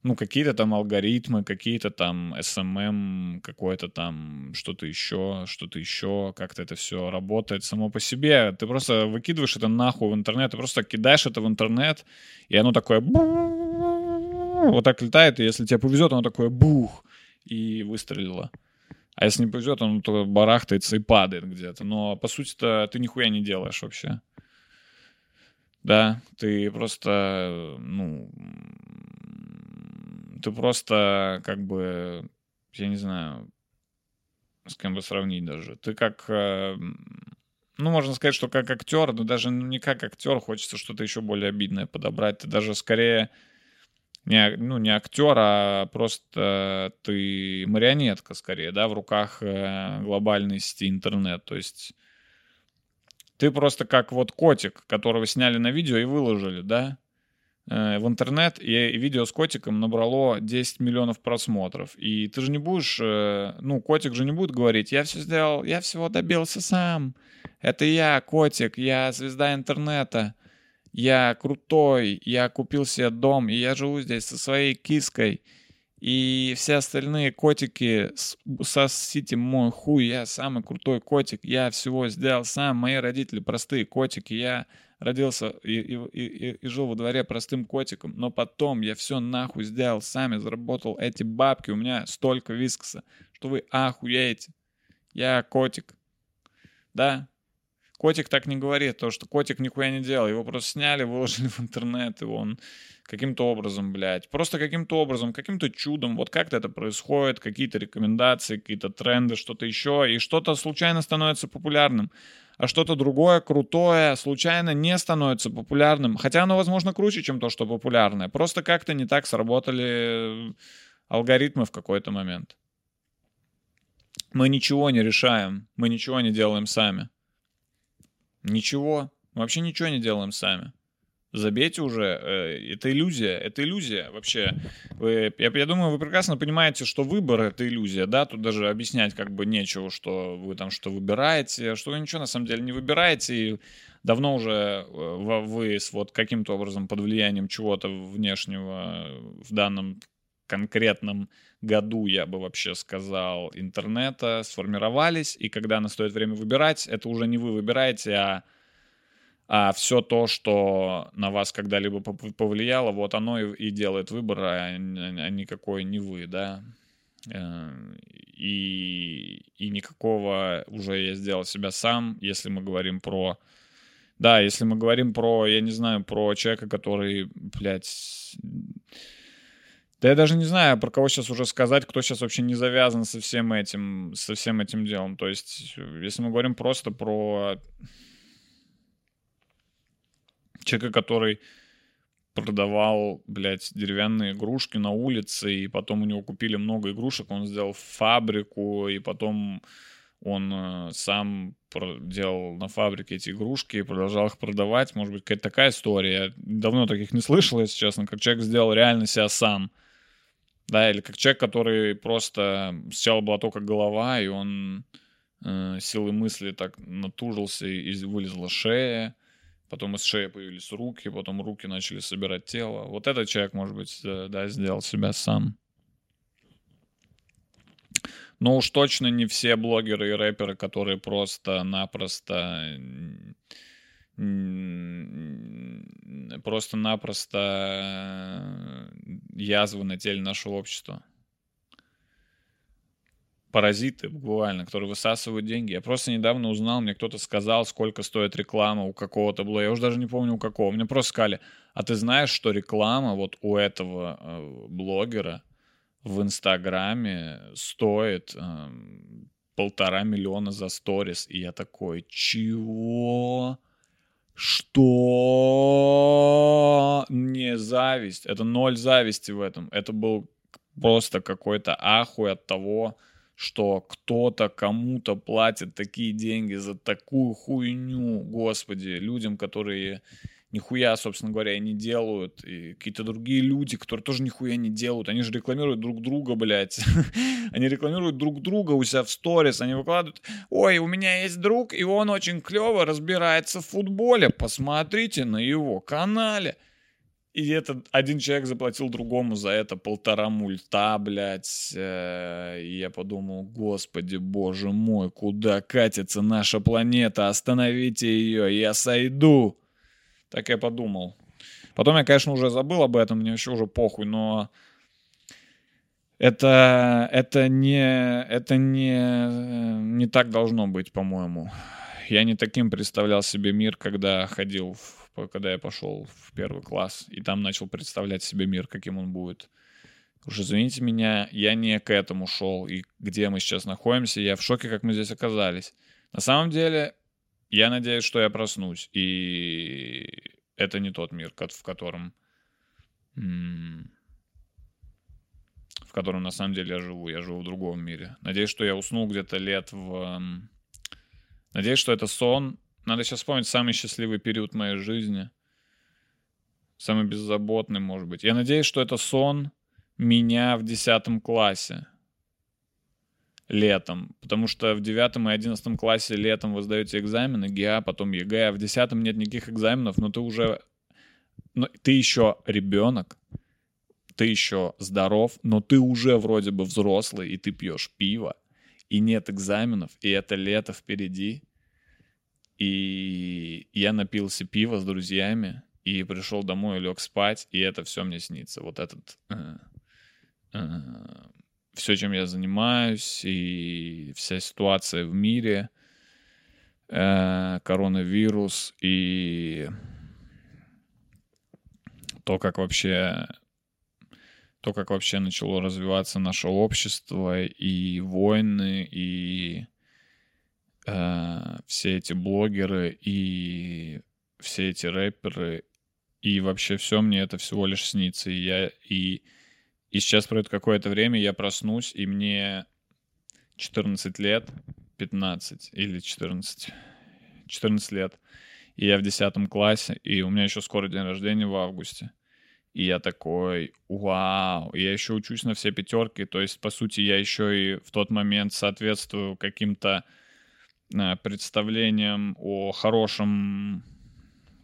ну, какие-то там алгоритмы, какие-то там SMM, какое-то там что-то еще, что-то еще, как-то это все работает само по себе. Ты просто выкидываешь это нахуй в интернет, ты просто кидаешь это в интернет, и оно такое вот так летает, и если тебе повезет, оно такое бух, и выстрелило. А если не повезет, оно то барахтается и падает где-то. Но, по сути-то, ты нихуя не делаешь вообще. Да, ты просто, ну, ты просто как бы, я не знаю, с кем бы сравнить даже. Ты как, э, ну, можно сказать, что как актер, но даже не как актер, хочется что-то еще более обидное подобрать. Ты даже скорее не, ну, не актер, а просто ты марионетка скорее, да, в руках э, глобальной сети интернет. То есть ты просто как вот котик, которого сняли на видео и выложили, да, в интернет, и видео с котиком набрало 10 миллионов просмотров. И ты же не будешь, э, ну, котик же не будет говорить, я все сделал, я всего добился сам. Это я, котик, я звезда интернета. Я крутой, я купил себе дом, и я живу здесь со своей киской. И все остальные котики, сосите мой хуй, я самый крутой котик, я всего сделал сам, мои родители простые котики, я родился и, и, и, и жил во дворе простым котиком, но потом я все нахуй сделал сам, заработал эти бабки, у меня столько вискоса, что вы охуеете. Я котик. Да, Котик так не говорит, то что котик нихуя не делал. Его просто сняли, выложили в интернет, и он каким-то образом, блядь, просто каким-то образом, каким-то чудом, вот как-то это происходит, какие-то рекомендации, какие-то тренды, что-то еще, и что-то случайно становится популярным, а что-то другое, крутое, случайно не становится популярным, хотя оно, возможно, круче, чем то, что популярное, просто как-то не так сработали алгоритмы в какой-то момент. Мы ничего не решаем, мы ничего не делаем сами. Ничего. Мы вообще ничего не делаем сами. Забейте уже. Э, это иллюзия. Это иллюзия вообще. Вы, я, я думаю, вы прекрасно понимаете, что выбор — это иллюзия, да? Тут даже объяснять как бы нечего, что вы там что выбираете, что вы ничего на самом деле не выбираете. И давно уже э, вы с вот каким-то образом под влиянием чего-то внешнего в данном конкретном году, я бы вообще сказал, интернета сформировались, и когда настает время выбирать, это уже не вы выбираете, а, а все то, что на вас когда-либо повлияло, вот оно и, и делает выбор, а, а никакой не вы, да. Э, и, и никакого уже я сделал себя сам, если мы говорим про... Да, если мы говорим про, я не знаю, про человека, который, блядь, да я даже не знаю, про кого сейчас уже сказать, кто сейчас вообще не завязан со всем этим, со всем этим делом. То есть, если мы говорим просто про человека, который продавал, блядь, деревянные игрушки на улице, и потом у него купили много игрушек, он сделал фабрику, и потом он э, сам делал на фабрике эти игрушки и продолжал их продавать. Может быть, какая-то такая история. Я давно таких не слышал, если честно, как человек сделал реально себя сам да, или как человек, который просто сначала была только голова, и он э, силой мысли так натужился, и вылезла шея, потом из шеи появились руки, потом руки начали собирать тело. Вот этот человек, может быть, да, сделал себя сам. Но уж точно не все блогеры и рэперы, которые просто-напросто просто-напросто э, язвы на теле нашего общества. Паразиты, буквально, которые высасывают деньги. Я просто недавно узнал, мне кто-то сказал, сколько стоит реклама у какого-то блога. Я уже даже не помню у какого. Мне просто сказали, а ты знаешь, что реклама вот у этого э, блогера в Инстаграме стоит э, полтора миллиона за сторис. И я такой, чего? Что? Не зависть. Это ноль зависти в этом. Это был просто какой-то ахуй от того, что кто-то кому-то платит такие деньги за такую хуйню, господи, людям, которые нихуя, собственно говоря, не делают. И какие-то другие люди, которые тоже нихуя не делают. Они же рекламируют друг друга, блядь. [LAUGHS] они рекламируют друг друга у себя в сторис. Они выкладывают, ой, у меня есть друг, и он очень клево разбирается в футболе. Посмотрите на его канале. И этот один человек заплатил другому за это полтора мульта, блядь. Э, И я подумал, господи, боже мой, куда катится наша планета? Остановите ее, я сойду. Так я подумал. Потом я, конечно, уже забыл об этом, мне вообще уже похуй, но это, это не, это не, не так должно быть, по-моему. Я не таким представлял себе мир, когда ходил, в- когда я пошел в первый класс, и там начал представлять себе мир, каким он будет. Уж извините меня, я не к этому шел, и где мы сейчас находимся, я в шоке, как мы здесь оказались. На самом деле, я надеюсь, что я проснусь, и это не тот мир, в котором... в котором на самом деле я живу. Я живу в другом мире. Надеюсь, что я уснул где-то лет в... Надеюсь, что это сон. Надо сейчас вспомнить самый счастливый период моей жизни. Самый беззаботный, может быть. Я надеюсь, что это сон меня в 10 классе. Летом. Потому что в 9 и 11 классе летом вы сдаете экзамены, ГИА, потом ЕГЭ, а в 10 нет никаких экзаменов, но ты уже... но ты еще ребенок, ты еще здоров, но ты уже вроде бы взрослый, и ты пьешь пиво, и нет экзаменов, и это лето впереди. И я напился пива с друзьями, и пришел домой, лег спать, и это все мне снится. Вот этот... все, чем я занимаюсь, и вся ситуация в мире, э, коронавирус, и то, как вообще то, как вообще начало развиваться наше общество, и войны, и э, все эти блогеры, и все эти рэперы, и вообще все мне это всего лишь снится. И я и, и сейчас пройдет какое-то время, я проснусь, и мне 14 лет, 15 или 14, 14 лет, и я в 10 классе, и у меня еще скоро день рождения в августе. И я такой, вау, я еще учусь на все пятерки, то есть, по сути, я еще и в тот момент соответствую каким-то э, представлениям о хорошем,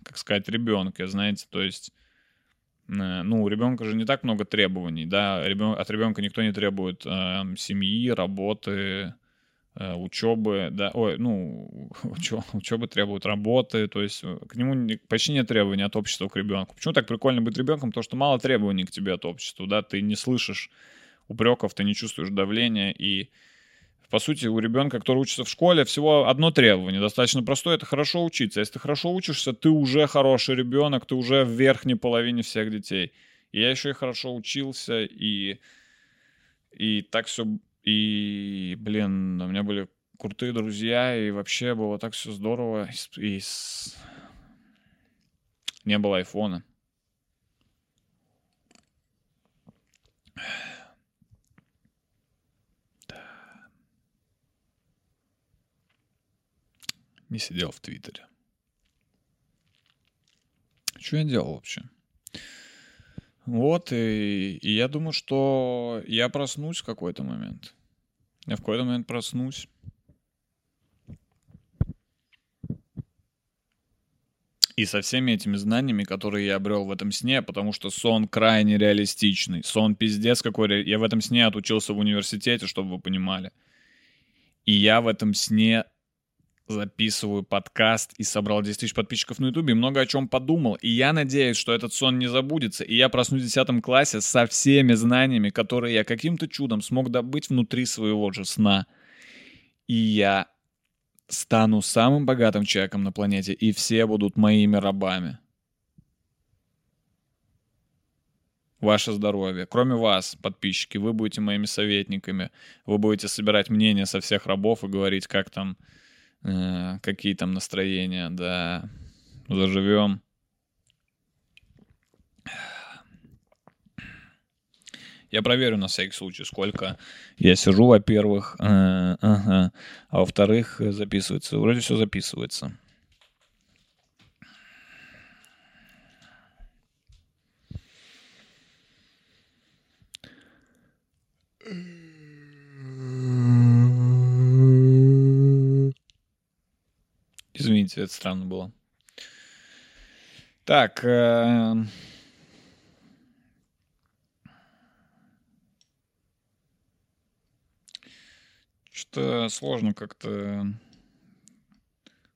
как сказать, ребенке, знаете, то есть, ну, у ребенка же не так много требований, да, Ребен- от ребенка никто не требует э, семьи, работы, э, учебы, да, ой, ну, [LAUGHS] учебы требуют работы, то есть э, к нему не- почти нет требований от общества к ребенку. Почему так прикольно быть ребенком? Потому что мало требований к тебе от общества, да, ты не слышишь упреков, ты не чувствуешь давления, и по сути, у ребенка, который учится в школе, всего одно требование, достаточно простое, это хорошо учиться. Если ты хорошо учишься, ты уже хороший ребенок, ты уже в верхней половине всех детей. И я еще и хорошо учился, и, и так все, и, блин, у меня были крутые друзья, и вообще было так все здорово, и, и с- не было айфона. Не сидел в Твиттере. Что я делал вообще? Вот, и, и я думаю, что я проснусь в какой-то момент. Я в какой-то момент проснусь. И со всеми этими знаниями, которые я обрел в этом сне, потому что сон крайне реалистичный. Сон пиздец какой. ре- Я в этом сне отучился в университете, чтобы вы понимали. И я в этом сне записываю подкаст и собрал 10 тысяч подписчиков на ютубе, много о чем подумал. И я надеюсь, что этот сон не забудется, и я проснусь в 10 классе со всеми знаниями, которые я каким-то чудом смог добыть внутри своего же сна. И я стану самым богатым человеком на планете, и все будут моими рабами. Ваше здоровье. Кроме вас, подписчики, вы будете моими советниками. Вы будете собирать мнения со всех рабов и говорить, как там, какие там настроения, да. Заживем. Я проверю на всякий случай, сколько я сижу, во-первых, э, ага, а во-вторых, э, записывается. Вроде все записывается. Извините, это странно было. Так. Э, что-то сложно как-то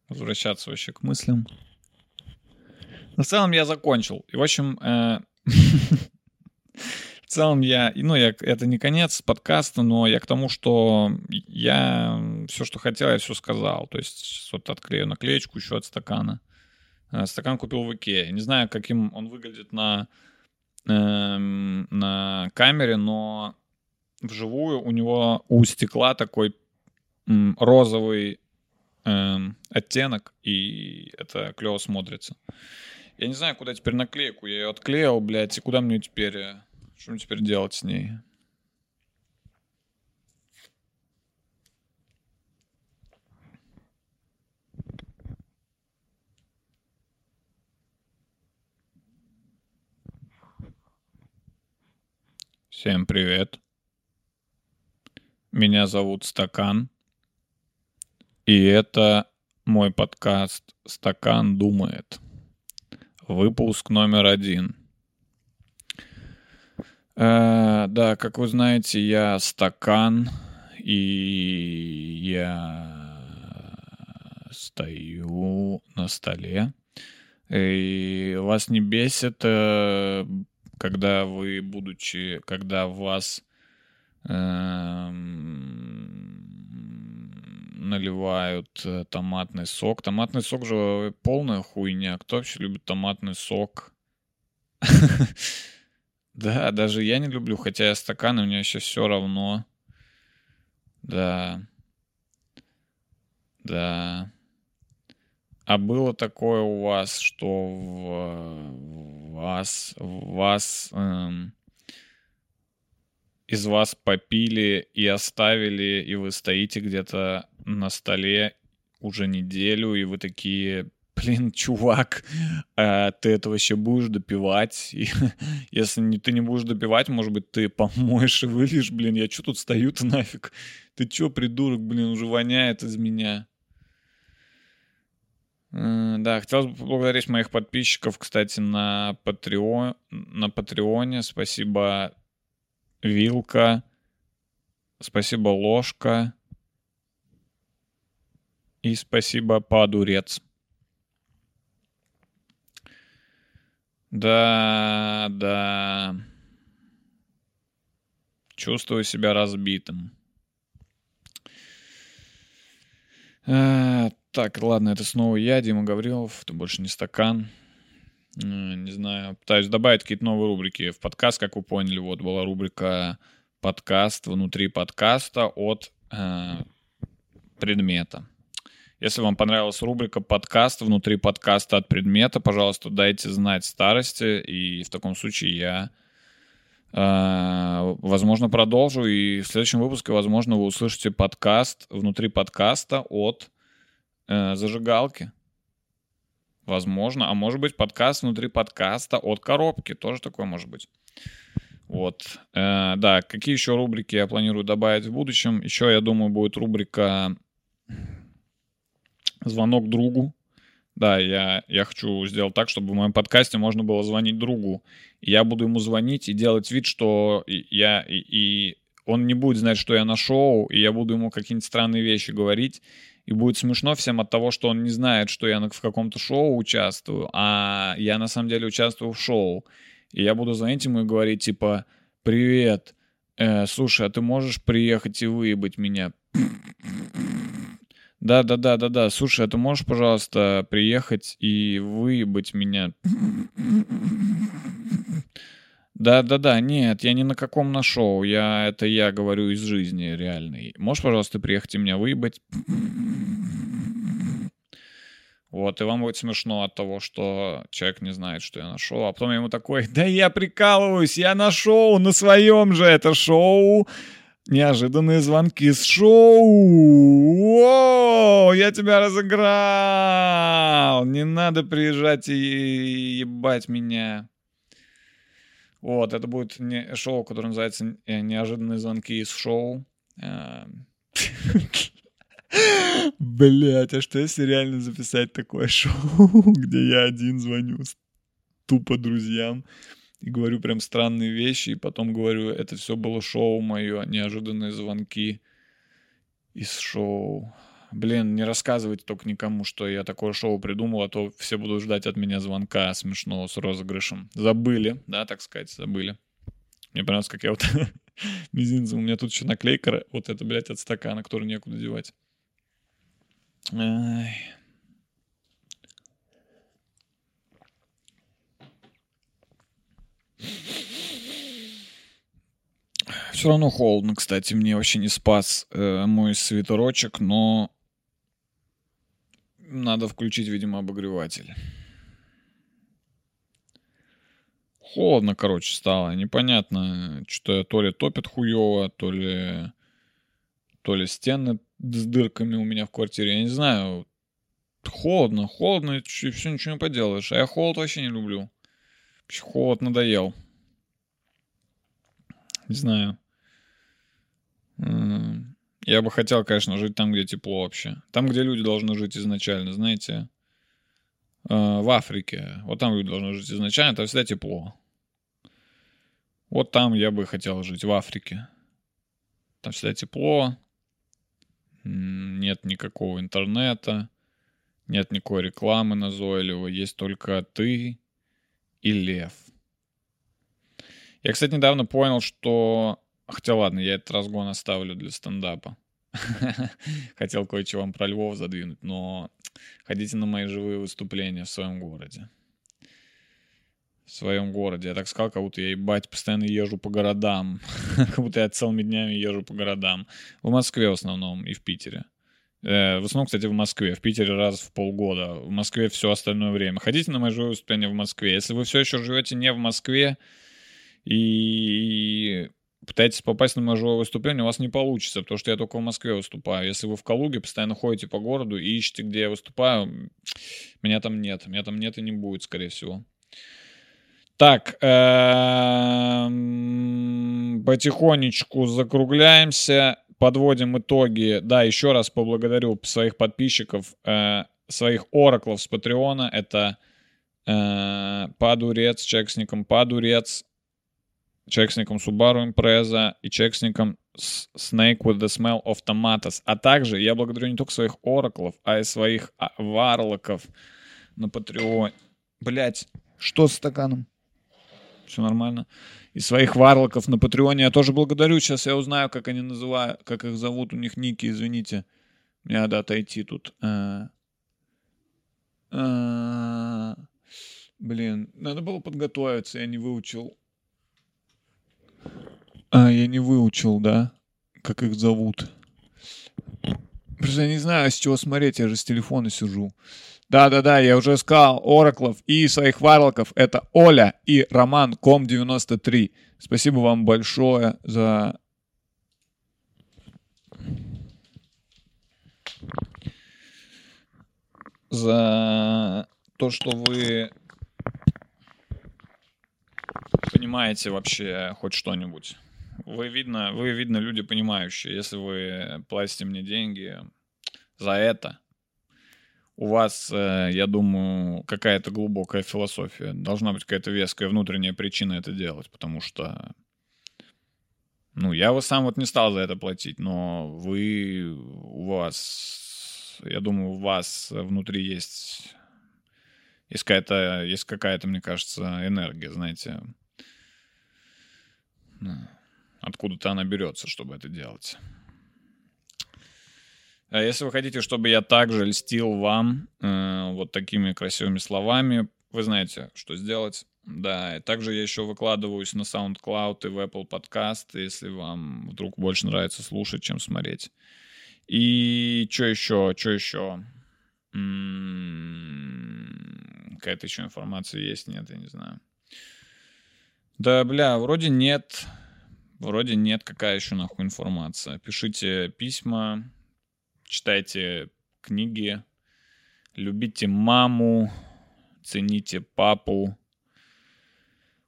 возвращаться вообще к мыслям. На целом я закончил. И, в общем. Э, [LAUGHS] в целом я, ну, я, это не конец подкаста, но я к тому, что я все, что хотел, я все сказал. То есть вот отклею наклеечку еще от стакана. Э, стакан купил в Икее. Не знаю, каким он выглядит на, эм, на камере, но вживую у него у стекла такой м, розовый эм, оттенок, и это клево смотрится. Я не знаю, куда теперь наклейку. Я ее отклеил, блядь, и куда мне теперь... Что мне теперь делать с ней? Всем привет. Меня зовут Стакан. И это мой подкаст «Стакан думает». Выпуск номер один. Э, да, как вы знаете, я Стакан, и я стою на столе. И вас не бесит, э, когда вы, будучи, когда вас эм, наливают э, томатный сок. Томатный сок же полная хуйня. Кто вообще любит томатный сок? [LAUGHS] Да, даже я не люблю, хотя я стакан, и мне еще все равно. Да. Да. А было такое у вас, что в вас, в вас, эм, из вас попили и оставили, и вы стоите где-то на столе уже неделю, и вы такие, блин, чувак, а ты это вообще будешь допивать? И [LAUGHS] если не, ты не будешь допивать, может быть, ты помоешь и выльешь, блин, я что тут стою-то нафиг? Ты чё, придурок, блин, уже воняет из меня. Э, Да, хотелось бы поблагодарить моих подписчиков, кстати, на, Patreon, на Патреоне. Спасибо, Вилка. Спасибо, Ложка. И спасибо, Падурец. Да, да. Чувствую себя разбитым. Э, Так, ладно, это снова я, Дима Гаврилов, это больше не стакан. Э, Не знаю, пытаюсь добавить какие-то новые рубрики в подкаст, как вы поняли. Вот была рубрика подкаст внутри подкаста от э, предмета. Если вам понравилась рубрика подкаст внутри подкаста от предмета, пожалуйста, дайте знать старости, и в таком случае я, э, возможно, продолжу, и в следующем выпуске, возможно, вы услышите подкаст внутри подкаста от э, зажигалки. Возможно. А может быть, подкаст внутри подкаста от коробки. Тоже такое может быть. Вот. Э, да, какие еще рубрики я планирую добавить в будущем? Еще, я думаю, будет рубрика «Звонок другу». Да, я, я хочу сделать так, чтобы в моем подкасте можно было звонить другу. Я буду ему звонить и делать вид, что я... И, и он не будет знать, что я на шоу, и я буду ему какие-нибудь странные вещи говорить. И будет смешно всем от того, что он не знает, что я в каком-то шоу участвую, а я на самом деле участвую в шоу. И я буду звонить ему и говорить, типа, «Привет, э, слушай, а ты можешь приехать и выебать меня?» Да-да-да-да-да, слушай, а ты можешь, пожалуйста, приехать и выебать меня? Да-да-да, нет, я ни на каком на шоу, я, это я говорю из жизни реальной. Можешь, пожалуйста, приехать и меня выебать? Вот, и вам будет смешно от того, что человек не знает, что я на шоу, а потом ему такой, да я прикалываюсь, я на шоу, на своем же это шоу, неожиданные звонки с шоу, О, я тебя разыграл, не надо приезжать и ебать меня. Вот, это будет не, шоу, которое называется э, «Неожиданные звонки из шоу». Эм. [LAUGHS] Блять, а что если реально записать такое шоу, [LAUGHS] где я один звоню тупо друзьям и говорю прям странные вещи, и потом говорю, это все было шоу мое, неожиданные звонки. из шоу. Блин, не рассказывайте только никому, что я такое шоу придумал, а то все будут ждать от меня звонка смешного с розыгрышем. Забыли, да, так сказать, забыли. Мне понравилось, как я вот [LAUGHS] мизинцем, у меня тут еще наклейка, вот это, блядь, от стакана, который некуда девать. Ай. Все равно холодно, кстати, мне вообще не спас э, мой свитерочек, но надо включить, видимо, обогреватель. Холодно, короче, стало. Непонятно, что то ли топит хуево, то ли, то ли стены с дырками у меня в квартире. Я не знаю. Холодно, холодно, и все ничего не поделаешь. А я холод вообще не люблю. Холод надоел. Не знаю. Я бы хотел, конечно, жить там, где тепло вообще. Там, где люди должны жить изначально, знаете. Э, в Африке. Вот там люди должны жить изначально, там всегда тепло. Вот там я бы хотел жить, в Африке. Там всегда тепло. Нет никакого интернета. Нет никакой рекламы назойливой. Есть только ты и лев. Я, кстати, недавно понял, что Хотя ладно, я этот разгон оставлю для стендапа. [LAUGHS] Хотел кое-что вам про Львов задвинуть, но ходите на мои живые выступления в своем городе. В своем городе. Я так сказал, как будто я, ебать, постоянно езжу по городам. [LAUGHS] как будто я целыми днями езжу по городам. В Москве в основном и в Питере. Э, в основном, кстати, в Москве. В Питере раз в полгода. В Москве все остальное время. Ходите на мои живые выступления в Москве. Если вы все еще живете не в Москве и пытаетесь попасть на мое выступление, у вас не получится, потому что я только в Москве выступаю. Если вы в Калуге постоянно ходите по городу и ищете, где я выступаю, меня там нет. Меня там нет и не будет, скорее всего. Так, эм, потихонечку закругляемся, подводим итоги. Да, еще раз поблагодарю своих подписчиков, э, своих ораклов с Патреона. Это э, Падурец, человек с ником Падурец, человек с ником Subaru Impreza и человек с ником Snake with the Smell of Tomatoes. А также я благодарю не только своих ораклов, а и своих варлоков на Патреоне. Блять, что с стаканом? Все нормально. И своих варлоков на Патреоне я тоже благодарю. Сейчас я узнаю, как они называют, как их зовут. У них ники, извините. Мне надо отойти тут. А... А... Блин, надо было подготовиться, я не выучил а, я не выучил, да? Как их зовут. Просто я не знаю, с чего смотреть, я же с телефона сижу. Да-да-да, я уже сказал, Ораклов и своих варлоков. Это Оля и Роман Ком93. Спасибо вам большое за... За то, что вы понимаете вообще хоть что-нибудь. Вы видно, вы видно люди понимающие. Если вы платите мне деньги за это, у вас, э, я думаю, какая-то глубокая философия. Должна быть какая-то веская внутренняя причина это делать, потому что ну, я вот сам вот не стал за это платить, но вы, у вас, я думаю, у вас внутри есть, есть какая-то, есть какая-то, мне кажется, энергия, знаете, Откуда-то она берется, чтобы это делать. А если вы хотите, чтобы я также льстил вам э, вот такими красивыми словами, вы знаете, что сделать. Да, и также я еще выкладываюсь на SoundCloud и в Apple Podcast, если вам вдруг больше нравится слушать, чем смотреть. И что еще, что еще? М-м-м, какая-то еще информация есть? Нет, я не знаю. Да, бля, вроде нет. Вроде нет. Какая еще нахуй информация? Пишите письма, читайте книги, любите маму, цените папу,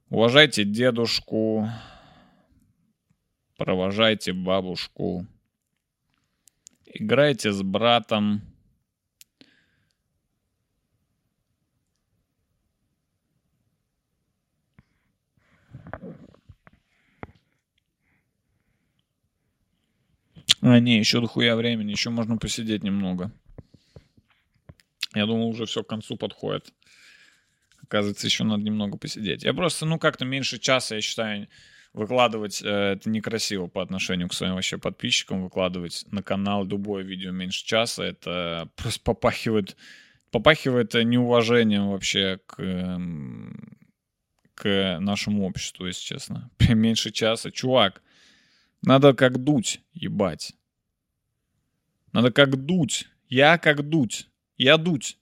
уважайте дедушку, провожайте бабушку, играйте с братом, А, не, еще дохуя времени, еще можно посидеть немного. Я думал, уже все к концу подходит. Оказывается, еще надо немного посидеть. Я просто, ну, как-то меньше часа, я считаю, выкладывать э, это некрасиво по отношению к своим вообще подписчикам. Выкладывать на канал любое видео меньше часа, это просто попахивает, попахивает неуважением вообще к, эм, к нашему обществу, если честно. [LAUGHS] Меньше часа. Чувак, надо как дуть, ебать. Надо как дуть. Я как дуть. Я дуть.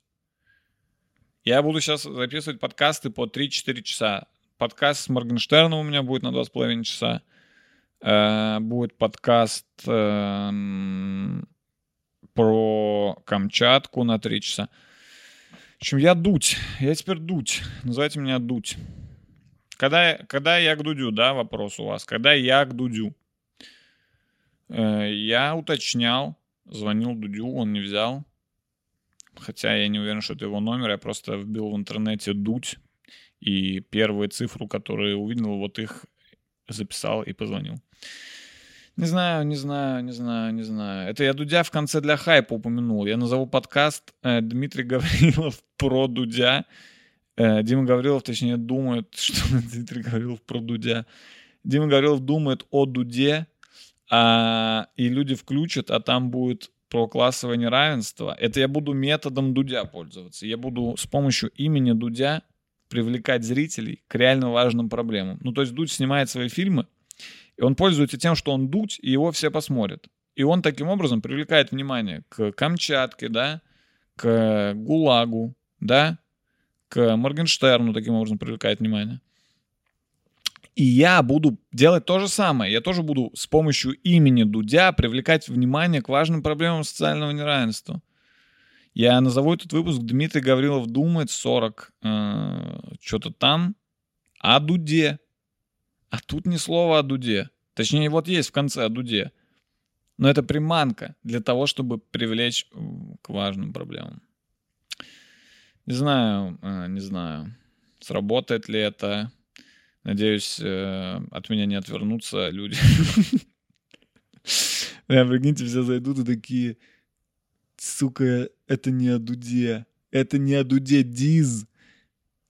Я буду сейчас записывать подкасты по 3-4 часа. Подкаст с Моргенштерном у меня будет на 2,5 часа. Э, будет подкаст э, про Камчатку на 3 часа. В общем, я дуть. Я теперь дуть. Называйте меня дуть. Когда, когда я к Дудю, да, вопрос у вас. Когда я к Дудю. Э, я уточнял, звонил Дудю, он не взял. Хотя я не уверен, что это его номер. Я просто вбил в интернете Дудь. И первую цифру, которую увидел, вот их записал и позвонил. Не знаю, не знаю, не знаю, не знаю. Это я Дудя в конце для хайпа упомянул. Я назову подкаст э, Дмитрий [LAUGHS] Гаврилов про Дудя. Э, Дима Гаврилов, точнее, думает, [LAUGHS] что Дмитрий Гаврилов про Дудя. Дима Гаврилов думает о Дуде, а, и люди включат, а там будет про классовое неравенство. Это я буду методом Дудя пользоваться. Я буду с помощью имени Дудя привлекать зрителей к реально важным проблемам. Ну, то есть Дудь снимает свои фильмы, и он пользуется тем, что он Дудь, и его все посмотрят. И он таким образом привлекает внимание к Камчатке, да, к ГУЛАГу, да, к Моргенштерну таким образом привлекает внимание. И я буду делать то же самое. Я тоже буду с помощью имени Дудя привлекать внимание к важным проблемам социального неравенства. Я назову этот выпуск «Дмитрий Гаврилов думает 40 э, что-то там о Дуде». А тут ни слова о Дуде. Точнее, вот есть в конце о Дуде. Но это приманка для того, чтобы привлечь к важным проблемам. Не знаю, э, не знаю, сработает ли это. Надеюсь, э, от меня не отвернутся люди. Я, прикиньте, все зайдут и такие, сука, это не о Дуде. Это не о Дуде, Диз.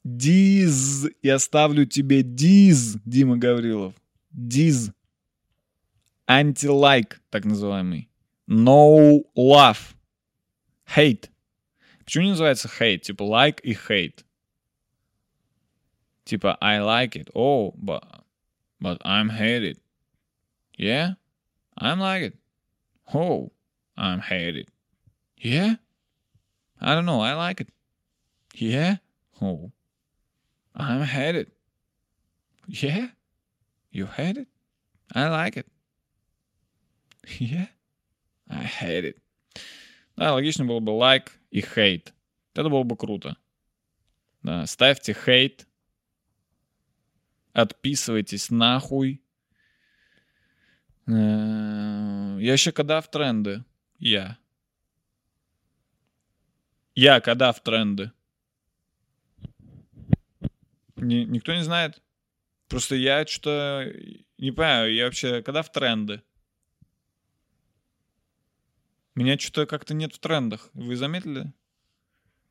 Диз. Я ставлю тебе Диз, Дима Гаврилов. Диз. Анти-лайк, так называемый. No love. Hate. Почему не называется hate? Типа like и hate. Типа, I like it. Oh, but, but I'm hate it. Yeah? I'm like it. Oh, I'm hate it. Yeah? I don't know. I like it. Yeah? Oh, I'm hate it. Yeah? You hate it? I like it. [LAUGHS] Yeah? I hate it. Да, логично было бы like и hate. Это было бы круто. Да, ставьте hate Отписывайтесь нахуй. Э, я еще когда в тренды? Я. Я когда в тренды? Ни, никто не знает? Просто я что-то не понимаю, я вообще когда в тренды? Меня что-то как-то нет в трендах. Вы заметили?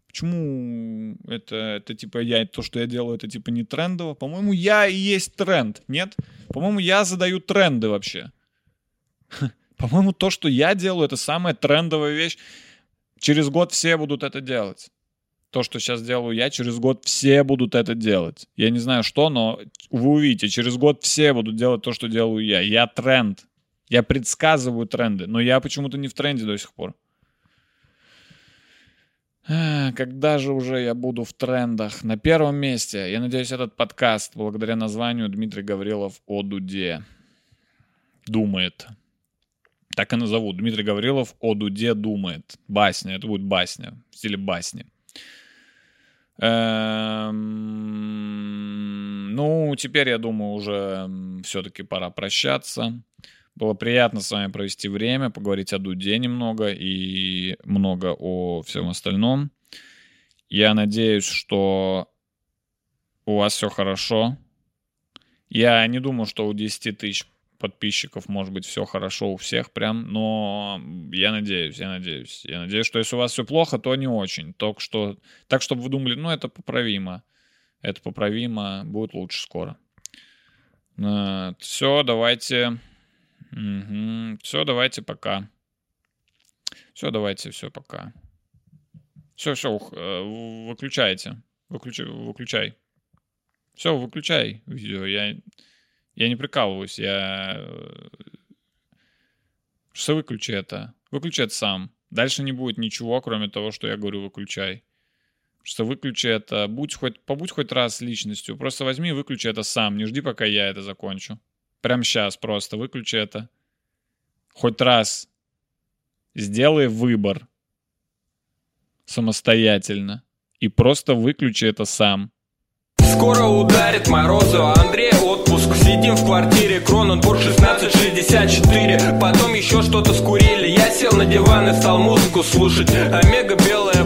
Почему это, это типа я, то, что я делаю, это типа не трендово? По-моему, я и есть тренд, нет? По-моему, я задаю тренды вообще. [LAUGHS] По-моему, то, что я делаю, это самая трендовая вещь. Через год все будут это делать. То, что сейчас делаю я, через год все будут это делать. Я не знаю что, но вы увидите, через год все будут делать то, что делаю я. Я тренд. Я предсказываю тренды, но я почему-то не в тренде до сих пор. Когда же уже я буду в трендах? На первом месте, я надеюсь, этот подкаст, благодаря названию Дмитрий Гаврилов о Дуде, думает. Так и назову. Дмитрий Гаврилов о Дуде думает. Басня. Это будет басня. В стиле басни. Эм, ну, теперь, я думаю, уже все-таки пора прощаться. Было приятно с вами провести время, поговорить о Дуде немного и много о всем остальном. Я надеюсь, что у вас все хорошо. Я не думаю, что у 10 тысяч подписчиков, может быть, все хорошо у всех прям, но я надеюсь, я надеюсь. Я надеюсь, что если у вас все плохо, то не очень. Только что, так, чтобы вы думали, ну, это поправимо. Это поправимо, будет лучше скоро. Э, все, давайте. Все, давайте, пока. Все, давайте, все, пока. Все, все, выключайте. Выключай, выключай. Все, выключай видео. Я, я не прикалываюсь. Я... Что выключи это? Выключи это сам. Дальше не будет ничего, кроме того, что я говорю выключай. Что выключи это. Будь хоть, побудь хоть раз личностью. Просто возьми и выключи это сам. Не жди, пока я это закончу. Прям сейчас просто выключи это. Хоть раз. Сделай выбор. Самостоятельно. И просто выключи это сам. Скоро ударит морозу, а Андрей отпуск Сидим в квартире, Кроненбург 1664 Потом еще что-то скурили Я сел на диван и стал музыку слушать Омега белая